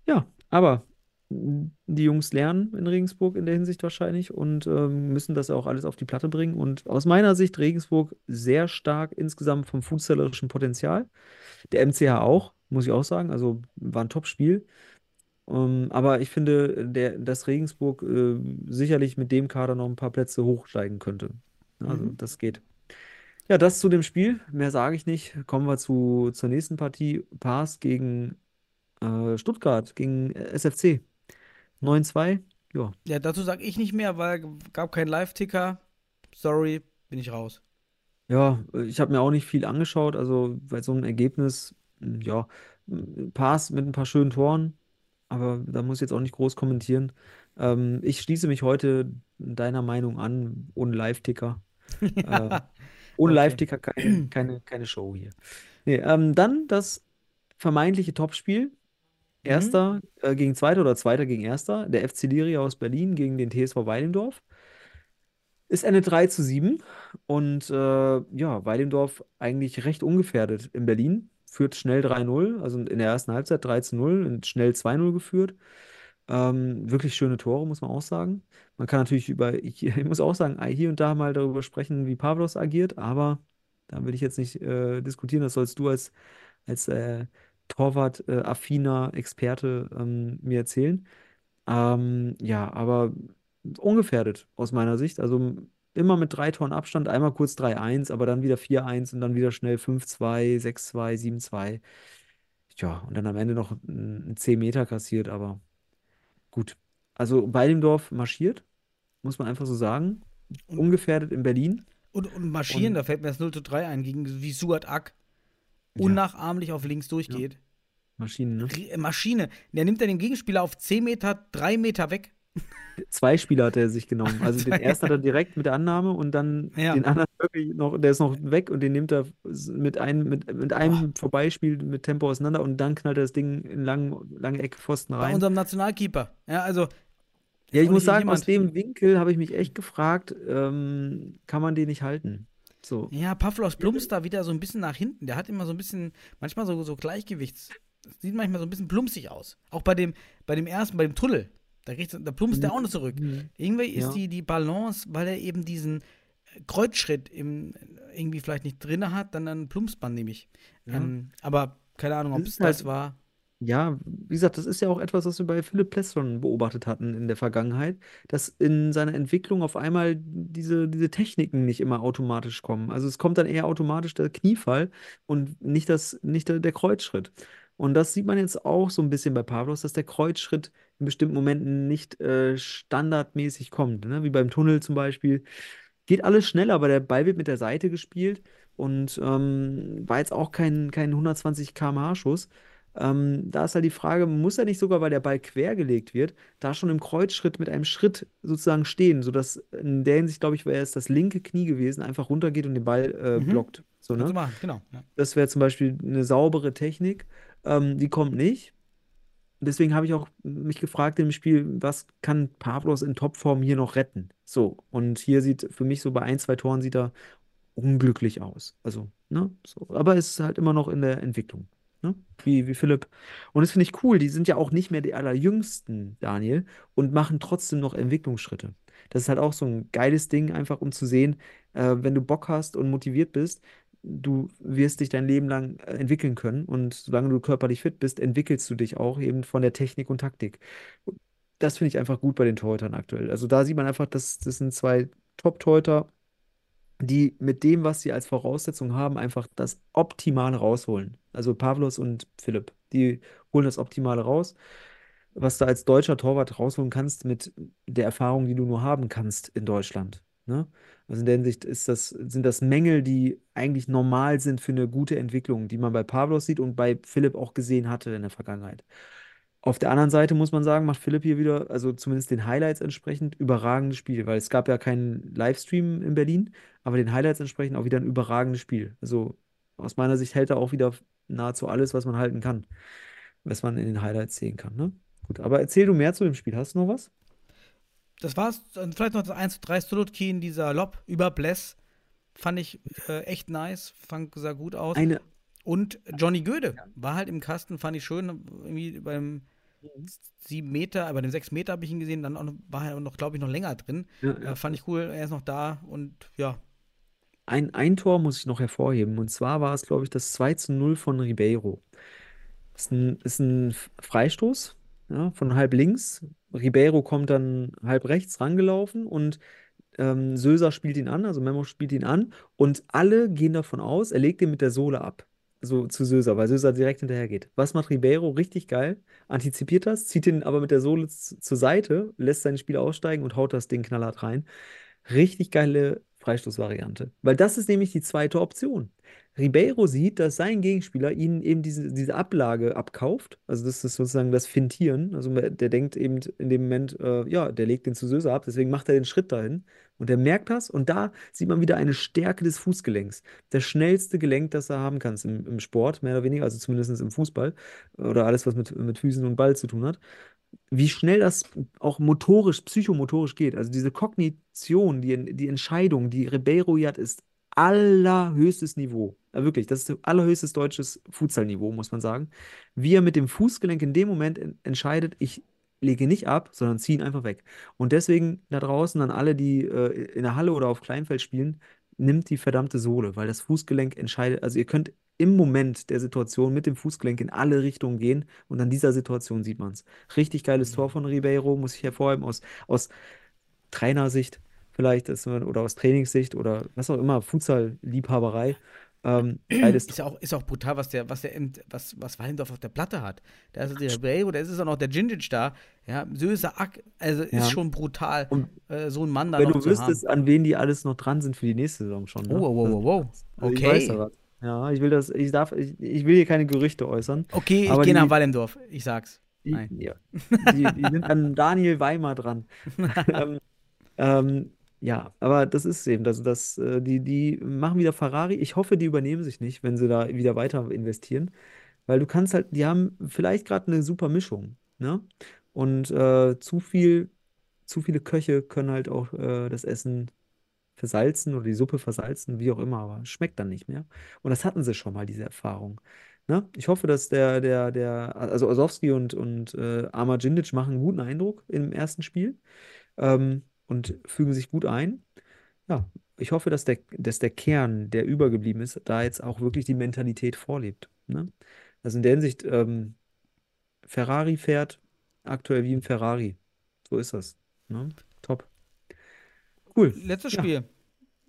Ja, aber die Jungs lernen in Regensburg in der Hinsicht wahrscheinlich und ähm, müssen das auch alles auf die Platte bringen. Und aus meiner Sicht Regensburg sehr stark insgesamt vom fußballerischen Potenzial. Der MCH auch, muss ich auch sagen. Also war ein Top-Spiel. Ähm, aber ich finde, der, dass Regensburg äh, sicherlich mit dem Kader noch ein paar Plätze hochsteigen könnte. Also Mhm. das geht. Ja, das zu dem Spiel. Mehr sage ich nicht. Kommen wir zu, zur nächsten Partie. Pass gegen äh, Stuttgart, gegen SFC. 9-2. Ja, Ja, dazu sage ich nicht mehr, weil gab keinen Live-Ticker. Sorry, bin ich raus. ja, äh, ich habe mir auch nicht viel angeschaut. Also bei so einem Ergebnis, mh, ja, Pass mit ein paar schönen Toren. Aber da muss ich jetzt auch nicht groß kommentieren. Ähm, ich schließe mich heute deiner Meinung an, ohne Live-Ticker. Äh, Ja, ohne okay. Live-Ticker kein, keine, keine Show hier. Nee, ähm, dann das vermeintliche Topspiel. Mhm. Erster äh, gegen Zweiter oder Zweiter gegen Erster. Der FC Liria aus Berlin gegen den TSV Weilendorf. Es endet 3 zu 7. Und äh, ja, Weilendorf eigentlich recht ungefährdet in Berlin. Führt schnell 3-0, also in der ersten Halbzeit 3 zu 0 und schnell 2-0 geführt. Ähm, wirklich schöne Tore, muss man auch sagen. Man kann natürlich über, ich, ich muss auch sagen, hier und da mal darüber sprechen, wie Pavlos agiert, aber da will ich jetzt nicht äh, diskutieren. Das sollst du als, als äh, Torwart-affiner Experte ähm, mir erzählen. Ähm, ja, aber ungefährdet aus meiner Sicht. Also immer mit drei Toren Abstand, einmal kurz 3-1, aber dann wieder 4-1 und dann wieder schnell 5-2, 6-2, 7-2. Ja, und dann am Ende noch ein 10 Meter kassiert, aber gut. Also Weilendorf marschiert, muss man einfach so sagen. Ungefährdet in Berlin. Und, und marschieren, Und- da fällt mir das 0 zu 3 ein, gegen wie Suat Ak. Unnachahmlich auf links durchgeht. Maschinen, ne? Rie- Maschine. Der nimmt dann den Gegenspieler auf 10 Meter, 3 Meter weg. Zwei Spieler hat er sich genommen. Also den ersten hat er direkt mit der Annahme und dann Ja. den anderen wirklich noch, der ist noch weg und den nimmt er mit einem, mit, mit einem Vorbeispiel mit Tempo auseinander und dann knallt er das Ding in lang, lange Ecke Pfosten Bei rein. unserem Nationalkeeper. Ja, also Ja, ich muss sagen, aus dem Winkel habe ich mich echt gefragt, ähm, kann man den nicht halten? So. Ja, Pavlos plumpst da wieder so ein bisschen nach hinten. Der hat immer so ein bisschen, manchmal so, so Gleichgewichts. Das sieht manchmal so ein bisschen plumpsig aus. Auch bei dem, bei dem ersten, bei dem Tunnel. Da, da plumpst der auch noch zurück. Mhm. Irgendwie ist Ja. die, die Balance, weil er eben diesen Kreuzschritt im, irgendwie vielleicht nicht drin hat, dann, dann plumpst man nämlich. Ja. Ähm, aber keine Ahnung, ob Das es halt- das war. Ja, wie gesagt, das ist ja auch etwas, was wir bei Philipp Pless schon beobachtet hatten in der Vergangenheit, dass in seiner Entwicklung auf einmal diese, diese Techniken nicht immer automatisch kommen. Also es kommt dann eher automatisch der Kniefall und nicht, das, nicht der, der Kreuzschritt. Und das sieht man jetzt auch so ein bisschen bei Pavlos, dass der Kreuzschritt in bestimmten Momenten nicht äh, standardmäßig kommt. Ne? Wie beim Tunnel zum Beispiel. Geht alles schneller, aber der Ball wird mit der Seite gespielt und ähm, war jetzt auch kein, kein 120 km/h Schuss. Ähm, da ist halt die Frage, muss er nicht sogar, weil der Ball quergelegt wird, da schon im Kreuzschritt mit einem Schritt sozusagen stehen, sodass in der Hinsicht, glaube ich, wäre es das linke Knie gewesen, einfach runtergeht und den Ball äh, Mhm. blockt. So, ne? machen, genau. Ja. Das wäre zum Beispiel eine saubere Technik. Ähm, die kommt nicht. Deswegen habe ich auch mich gefragt im Spiel, was kann Pavlos in Topform hier noch retten? So, und hier sieht für mich so bei ein, zwei Toren sieht er unglücklich aus. Also, ne? So. Aber es ist halt immer noch in der Entwicklung. Ne? Wie, wie Philipp. Und das finde ich cool. Die sind ja auch nicht mehr die allerjüngsten, Daniel, und machen trotzdem noch Entwicklungsschritte. Das ist halt auch so ein geiles Ding, einfach um zu sehen, äh, wenn du Bock hast und motiviert bist, du wirst dich dein Leben lang äh, entwickeln können. Und solange du körperlich fit bist, entwickelst du dich auch eben von der Technik und Taktik. Das finde ich einfach gut bei den Torhütern aktuell. Also da sieht man einfach, dass das sind zwei Top-Torhüter, die mit dem, was sie als Voraussetzung haben, einfach das Optimale rausholen. Also Pavlos und Philipp, die holen das Optimale raus, was du als deutscher Torwart rausholen kannst mit der Erfahrung, die du nur haben kannst in Deutschland. Ne? Also in der Hinsicht ist das, sind das Mängel, die eigentlich normal sind für eine gute Entwicklung, die man bei Pavlos sieht und bei Philipp auch gesehen hatte in der Vergangenheit. Auf der anderen Seite muss man sagen, macht Philipp hier wieder, also zumindest den Highlights entsprechend, überragendes Spiel, weil es gab ja keinen Livestream in Berlin, aber den Highlights entsprechend auch wieder ein überragendes Spiel. Also aus meiner Sicht hält er auch wieder nahezu alles, was man halten kann, was man in den Highlights sehen kann. Ne? Gut, aber erzähl du mehr zu dem Spiel. Hast du noch was? Das war's. Vielleicht noch das 1 zu 3 Strutkin, dieser Lob über Bless. Fand ich äh, echt nice. Fand sah gut aus. Eine, Und Johnny Göde war halt im Kasten, fand ich schön. Irgendwie beim 7 Meter, bei dem 6 Meter habe ich ihn gesehen. Dann noch, war er noch, glaube ich, noch länger drin. ja, Äh, fand ich cool. Er ist noch da und ja. Ein, ein Tor muss ich noch hervorheben. Und zwar war es, glaube ich, das 2 zu 0 von Ribeiro. Ist ein, ist ein Freistoß ja, von halb links. Ribeiro kommt dann halb rechts rangelaufen und ähm, Söser spielt ihn an, also Memo spielt ihn an. Und alle gehen davon aus, er legt ihn mit der Sohle ab. So zu Söser, weil Söser direkt hinterher geht. Was macht Ribeiro? Richtig geil. Antizipiert das, zieht ihn aber mit der Sohle zur Seite, lässt sein Spiel aussteigen und haut das Ding knallhart rein. Richtig geile Freistoßvariante. Weil das ist nämlich die zweite Option. Ribeiro sieht, dass sein Gegenspieler ihnen eben diese, diese Ablage abkauft. Also das ist sozusagen das Fintieren. Also der denkt eben in dem Moment, äh, ja, der legt den zu Söser ab, deswegen macht er den Schritt dahin. Und er merkt das und da sieht man wieder eine Stärke des Fußgelenks. Das schnellste Gelenk, das er haben kann im, im Sport, mehr oder weniger, also zumindest im Fußball oder alles, was mit, mit Füßen und Ball zu tun hat wie schnell das auch motorisch, psychomotorisch geht. Also diese Kognition, die, die Entscheidung, die Ribeiro hat, ist allerhöchstes Niveau. Ja, wirklich, das ist allerhöchstes deutsches Futsal-Niveau, muss man sagen. Wie er mit dem Fußgelenk in dem Moment en entscheidet, ich lege nicht ab, sondern ziehe ihn einfach weg. Und deswegen da draußen an alle, die äh, in der Halle oder auf Kleinfeld spielen, nimmt die verdammte Sohle, weil das Fußgelenk entscheidet, also ihr könnt im Moment der Situation mit dem Fußgelenk in alle Richtungen gehen und an dieser Situation sieht man es. Richtig geiles Tor von Ribeiro, muss ich hervorheben, aus, aus Trainersicht vielleicht ist, oder aus Trainingssicht oder was auch immer, Futsal-Liebhaberei. Ähm, Ist ja auch, ist auch brutal, was der, was der, was, was Wallendorf auf der Platte hat. Da ist der Ribeiro, da ist es auch noch der Gingic da. Ja, Söse Ack, also Ja. ist schon brutal, Und äh, so einen Mann da Wenn du wüsstest, an wen die alles noch dran sind für die nächste Saison schon. Ne? haben. Oh, wow, wow, wow, wow. Also ich weiß. Ja, ich will das, ich darf, ich, ich will hier keine Gerüchte äußern. Okay, ich gehe nach Wallendorf, ich sag's. Die, Nein. ja, die, die sind an Daniel Weimar dran. ähm, ähm, ja, aber das ist eben, also das, äh, die, die machen wieder Ferrari. Ich hoffe, die übernehmen sich nicht, wenn sie da wieder weiter investieren. Weil du kannst halt, die haben vielleicht gerade eine super Mischung, ne? Und äh, zu viel, zu viele Köche können halt auch äh, das Essen versalzen oder die Suppe versalzen, wie auch immer, aber schmeckt dann nicht mehr. Und das hatten sie schon mal, diese Erfahrung. Ne? Ich hoffe, dass der, der, der, also Osowski und, und äh, Amar Djindjic machen einen guten Eindruck im ersten Spiel ähm, und fügen sich gut ein. Ja, ich hoffe, dass der, dass der Kern, der übergeblieben ist, da jetzt auch wirklich die Mentalität vorlebt. Ne? Also in der Hinsicht, ähm, Ferrari fährt aktuell wie ein Ferrari. So ist das. Ne? Top. Cool. Letztes Ja, Spiel.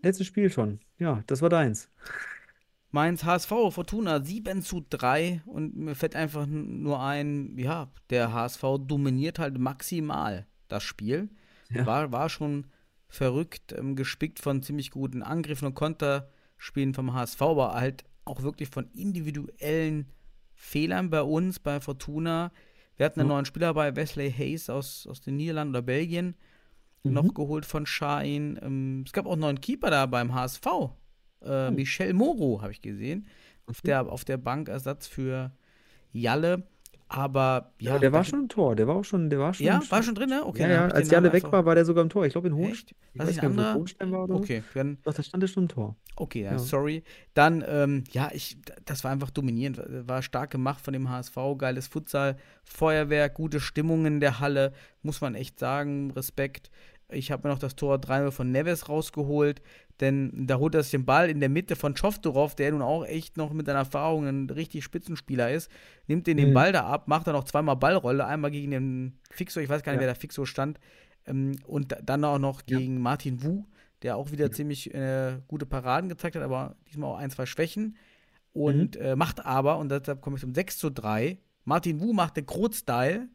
letztes Spiel schon. Ja, das war deins. Mainz HSV, Fortuna 7 zu 3 und mir fällt einfach nur ein, ja, der HSV dominiert halt maximal das Spiel. Ja. War, war schon verrückt, ähm, gespickt von ziemlich guten Angriffen und Konterspielen vom HSV, aber halt auch wirklich von individuellen Fehlern bei uns, bei Fortuna. Wir hatten einen Ja. neuen Spieler bei Wesley Hayes aus, aus den Niederlanden oder Belgien, Mhm. noch geholt von Schein. Ähm, es gab auch einen neuen Keeper da beim HSV. Äh, Oh. Michel Moro habe ich gesehen. Auf der, auf der Bank Ersatz für Jalle. Aber ja, Ja, der war schon im Tor. Der war auch schon, der war schon. Ja, war schon drin, ne? Okay, ja, ja. Als Namen Jalle weg war, war der sogar im Tor. Ich glaube in Hohenstein. Echt? Ich Was weiß nicht? Hohenstein war oder. Okay, dann, Doch, da stand er schon im Tor. okay, ja, Ja. sorry. Dann, ähm, ja, ich, das war einfach dominierend. War stark gemacht von dem HSV. Geiles Futsal, Feuerwerk, gute Stimmung in der Halle. Muss man echt sagen. Respekt. Ich habe mir noch das Tor 3 von Neves rausgeholt, denn da holt er sich den Ball in der Mitte von Schoftorov, der nun auch echt noch mit seiner Erfahrung ein richtig Spitzenspieler ist, nimmt den den Mhm. Ball da ab, macht dann noch zweimal Ballrolle, einmal gegen den Fixo, ich weiß gar nicht, Ja. wer da Fixo stand, ähm, und dann auch noch Ja. gegen Martin Wu, der auch wieder ziemlich äh, gute Paraden gezeigt hat, aber diesmal auch ein, zwei Schwächen. Und Mhm. äh, macht aber, und deshalb komme ich zum 6 zu 3, Martin Wu macht den Krot-Style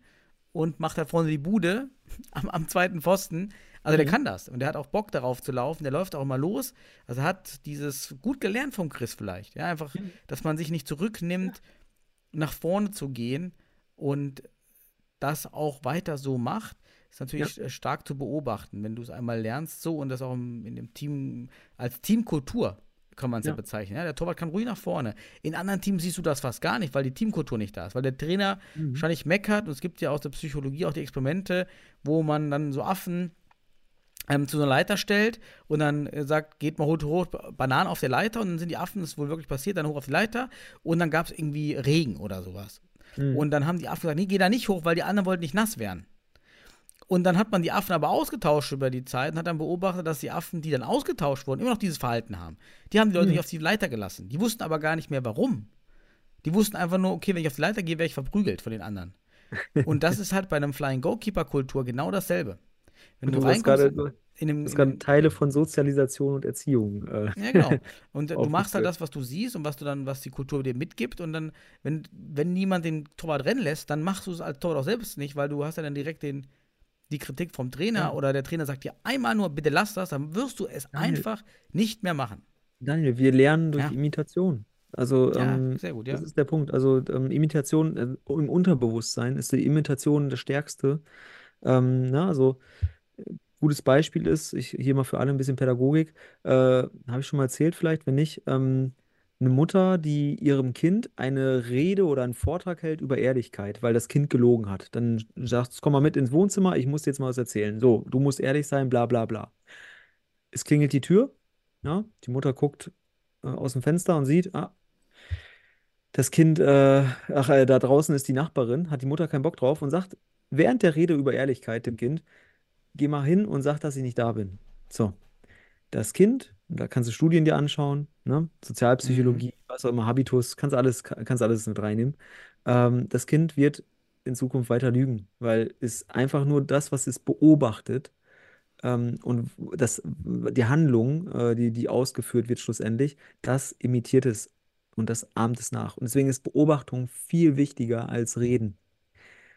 und macht da vorne die Bude am, am zweiten Pfosten. Also der Mhm. kann das und der hat auch Bock darauf zu laufen, der läuft auch mal los. Also er hat dieses gut gelernt vom Chris vielleicht. Ja, einfach, Mhm. dass man sich nicht zurücknimmt, nach vorne zu gehen und das auch weiter so macht, ist natürlich äh, stark zu beobachten, wenn du es einmal lernst so und das auch in dem Team als Teamkultur kann man es ja. Ja. bezeichnen. Ja, der Torwart kann ruhig nach vorne. In anderen Teams siehst du das fast gar nicht, weil die Teamkultur nicht da ist, weil der Trainer Mhm. wahrscheinlich meckert und es gibt ja aus der Psychologie auch die Experimente, wo man dann so Affen ähm, zu einer Leiter stellt und dann äh, sagt, geht mal hoch, hoch Bananen auf der Leiter und dann sind die Affen, das ist wohl wirklich passiert, dann hoch auf die Leiter und dann gab es irgendwie Regen oder sowas. Mhm. Und dann haben die Affen gesagt, nee, geh da nicht hoch, weil die anderen wollten nicht nass werden. Und dann hat man die Affen aber ausgetauscht über die Zeit und hat dann beobachtet, dass die Affen, die dann ausgetauscht wurden, immer noch dieses Verhalten haben. Die haben die Leute Mhm. nicht auf die Leiter gelassen. Die wussten aber gar nicht mehr, warum. Die wussten einfach nur, okay, wenn ich auf die Leiter gehe, werde ich verprügelt von den anderen. Und das ist halt bei einem Flying Goalkeeper-Kultur genau dasselbe. Wenn du, Du reinkommst in in gerade dem Teile von Sozialisation und Erziehung. Äh, ja, genau. Und du machst halt das, was du siehst und was du dann, was die Kultur dir mitgibt. Und dann, wenn, wenn niemand den Torwart rennen lässt, dann machst du es als Torwart auch selbst nicht, weil du hast ja dann direkt den, die Kritik vom Trainer Ja. oder der Trainer sagt dir einmal nur, bitte lass das, dann wirst du es Daniel. einfach nicht mehr machen. Daniel, wir lernen durch Ja. Imitation. Also, ähm, sehr gut, ja. das ist der Punkt. Also, ähm, Imitation äh, im Unterbewusstsein ist die Imitation das Stärkste. Ähm, na, also, äh, gutes Beispiel ist, ich hier mal für alle ein bisschen Pädagogik, äh, habe ich schon mal erzählt, vielleicht, wenn nicht, ähm, eine Mutter, die ihrem Kind eine Rede oder einen Vortrag hält über Ehrlichkeit, weil das Kind gelogen hat. Dann sagt es, komm mal mit ins Wohnzimmer, ich muss dir jetzt mal was erzählen. So, du musst ehrlich sein, bla bla bla. Es klingelt die Tür, ja, die Mutter guckt äh, aus dem Fenster und sieht, ah, das Kind, äh, ach, äh, da draußen ist die Nachbarin, hat die Mutter keinen Bock drauf und sagt während der Rede über Ehrlichkeit dem Kind, geh mal hin und sag, dass ich nicht da bin. So, das Kind, da kannst du Studien dir anschauen, ne? Sozialpsychologie, was auch immer, Habitus, kannst alles, kannst alles mit reinnehmen. Ähm, das Kind wird in Zukunft weiter lügen, weil es einfach nur das, was es beobachtet, ähm, und das, die Handlung, äh, die, die ausgeführt wird schlussendlich, das imitiert es und das ahmt es nach. Und deswegen ist Beobachtung viel wichtiger als Reden.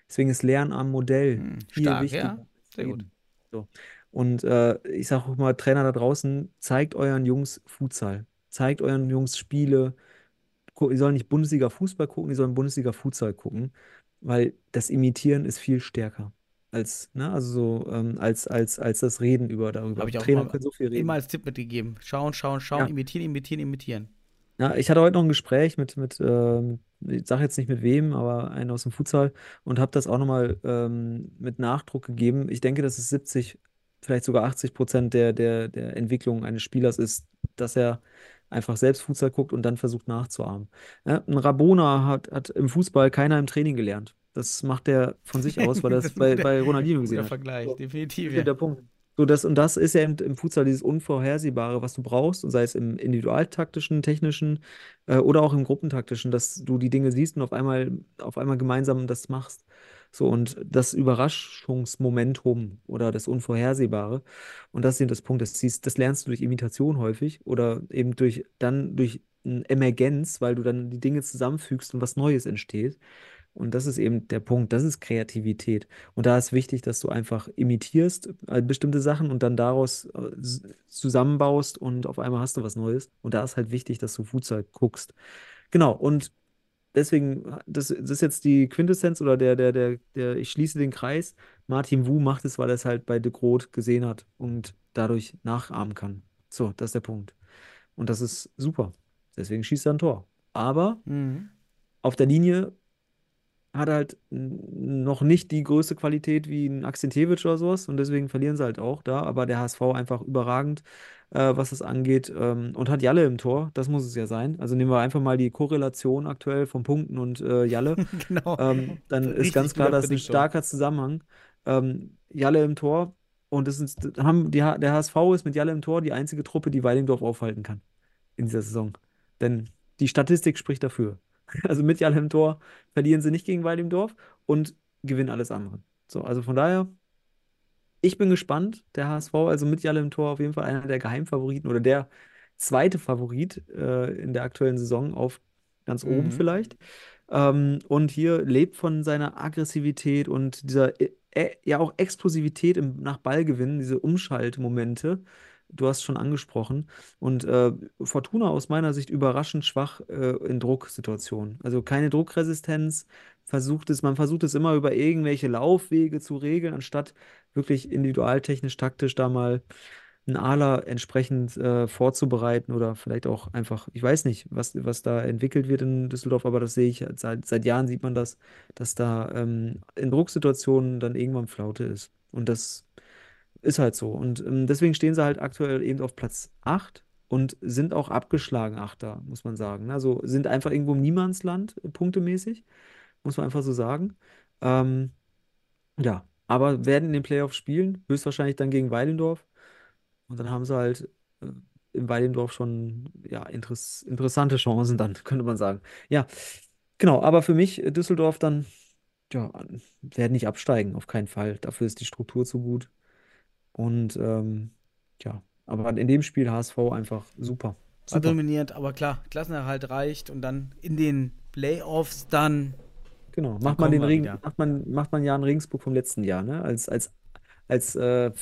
Deswegen ist Lernen am Modell Hm, viel stark, wichtiger ja. Sehr gut. So. Und äh, ich sage auch mal, Trainer da draußen, zeigt euren Jungs Futsal. Zeigt euren Jungs Spiele. Die sollen nicht Bundesliga Fußball gucken, die sollen Bundesliga Futsal gucken, weil das Imitieren ist viel stärker als, ne, also so, ähm, als, als, als das Reden über darüber. Habe ich auch Trainer mal können so viel reden. immer als Tipp mitgegeben. Schauen, schauen, schauen, Ja. imitieren, imitieren, imitieren. Ja, ich hatte heute noch ein Gespräch mit, mit ähm, ich sage jetzt nicht mit wem, aber einen aus dem Futsal und habe das auch nochmal ähm, mit Nachdruck gegeben. Ich denke, dass es 70, vielleicht sogar 80 Prozent der, der, der Entwicklung eines Spielers ist, dass er einfach selbst Futsal guckt und dann versucht nachzuahmen. Ja, ein Rabona hat, hat im Fußball keiner im Training gelernt. Das macht er von sich aus, weil Das bei, bei Ronaldinho gesehen hat. Vergleich, So. definitiv. Ja der Punkt. So, das, und das ist ja im, im Futsal dieses Unvorhersehbare, was du brauchst, und sei es im individualtaktischen, technischen äh, oder auch im gruppentaktischen, dass du die Dinge siehst und auf einmal, auf einmal gemeinsam das machst. So, und das Überraschungsmomentum oder das Unvorhersehbare, und das ist eben das Punkt, das, siehst, das lernst du durch Imitation häufig oder eben durch dann durch eine Emergenz, weil du dann die Dinge zusammenfügst und was Neues entsteht. Und das ist eben der Punkt, das ist Kreativität. Und da ist wichtig, dass du einfach imitierst äh, bestimmte Sachen und dann daraus äh, zusammenbaust und auf einmal hast du was Neues. Und da ist halt wichtig, dass du Futsal guckst. Genau, und deswegen, das, das ist jetzt die Quintessenz oder der, der, der, der, ich schließe den Kreis. Martin Wu macht es, weil er es halt bei De Groot gesehen hat und dadurch nachahmen kann. So, das ist der Punkt. Und das ist super. Deswegen schießt er ein Tor. Aber Mhm. auf der Linie hat halt noch nicht die größte Qualität wie ein Akzentewitsch oder sowas und deswegen verlieren sie halt auch da. Aber der HSV einfach überragend, äh, was das angeht ähm, und hat Jalle im Tor, das muss es ja sein. Also nehmen wir einfach mal die Korrelation aktuell von Punkten und äh, Jalle. Genau. Ähm, dann ist Richtig ganz klar, guter das ist ein starker Zusammenhang. Ähm, Jalle im Tor und das ist, haben die, der HSV ist mit Jalle im Tor die einzige Truppe, die Weilingdorf aufhalten kann in dieser Saison. Denn die Statistik spricht dafür. Also mit Jalle im Tor verlieren sie nicht gegen Weilingdorf und gewinnen alles andere. So, also von daher, ich bin gespannt. Der HSV, also mit Jalle im Tor, auf jeden Fall einer der Geheimfavoriten oder der zweite Favorit äh, in der aktuellen Saison auf ganz oben Mhm. vielleicht. Ähm, und hier lebt von seiner Aggressivität und dieser äh, äh, ja auch Explosivität im, nach Ballgewinn, diese Umschaltmomente. Du hast schon angesprochen. Und äh, Fortuna aus meiner Sicht überraschend schwach äh, in Drucksituationen. Also keine Druckresistenz. Versucht es, man versucht es immer über irgendwelche Laufwege zu regeln, anstatt wirklich individualtechnisch, taktisch da mal einen Ala entsprechend äh, vorzubereiten oder vielleicht auch einfach, ich weiß nicht, was, was da entwickelt wird in Düsseldorf, aber das sehe ich seit, seit Jahren sieht man das, dass da ähm, in Drucksituationen dann irgendwann Flaute ist. Und das ist halt so. Und ähm, deswegen stehen sie halt aktuell eben auf Platz 8 und sind auch abgeschlagen Achter, muss man sagen. Also sind einfach irgendwo im Niemandsland, äh, punktemäßig, muss man einfach so sagen. Ähm, ja, aber werden in den Playoffs spielen, höchstwahrscheinlich dann gegen Weilendorf. Und dann haben sie halt äh, in Weilendorf schon ja, interess interessante Chancen dann, könnte man sagen. Ja, genau, aber für mich äh, Düsseldorf dann, ja, werden nicht absteigen, auf keinen Fall. Dafür ist die Struktur zu gut. Und ähm, ja, aber in dem Spiel HSV einfach super. Super. dominiert, aber klar, Klassenerhalt reicht und dann in den Playoffs dann. Genau. Macht man den Regen, macht man, macht man Jan Regensburg vom letzten Jahr, ne? Als, als, als äh,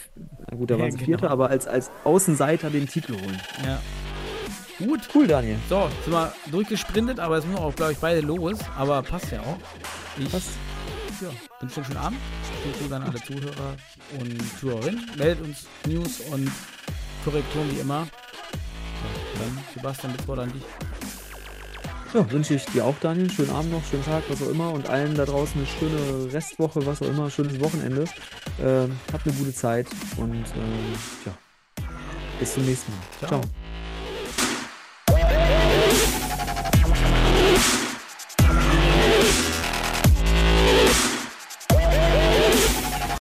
gut, da waren sie genau. Vierter, aber als, als Außenseiter den Titel holen. Ja. Gut. Cool, Daniel. So, sind wir durchgesprintet, aber jetzt müssen auch, glaube ich, beide los. Aber passt ja auch. Ich Passt. Ja, wünsche einen schönen Abend. Vielen Dank an alle Zuhörer und Zuhörerinnen. Meldet uns News und Korrekturen wie immer. Ja, dann, Sebastian, das Wort an dich. Ja, wünsche ich dir auch, Daniel. Schönen Abend noch, schönen Tag, was auch immer. Und allen da draußen eine schöne Restwoche, was auch immer, schönes Wochenende. Ähm, habt eine gute Zeit und ähm, ja, bis zum nächsten Mal. Ciao. Ciao.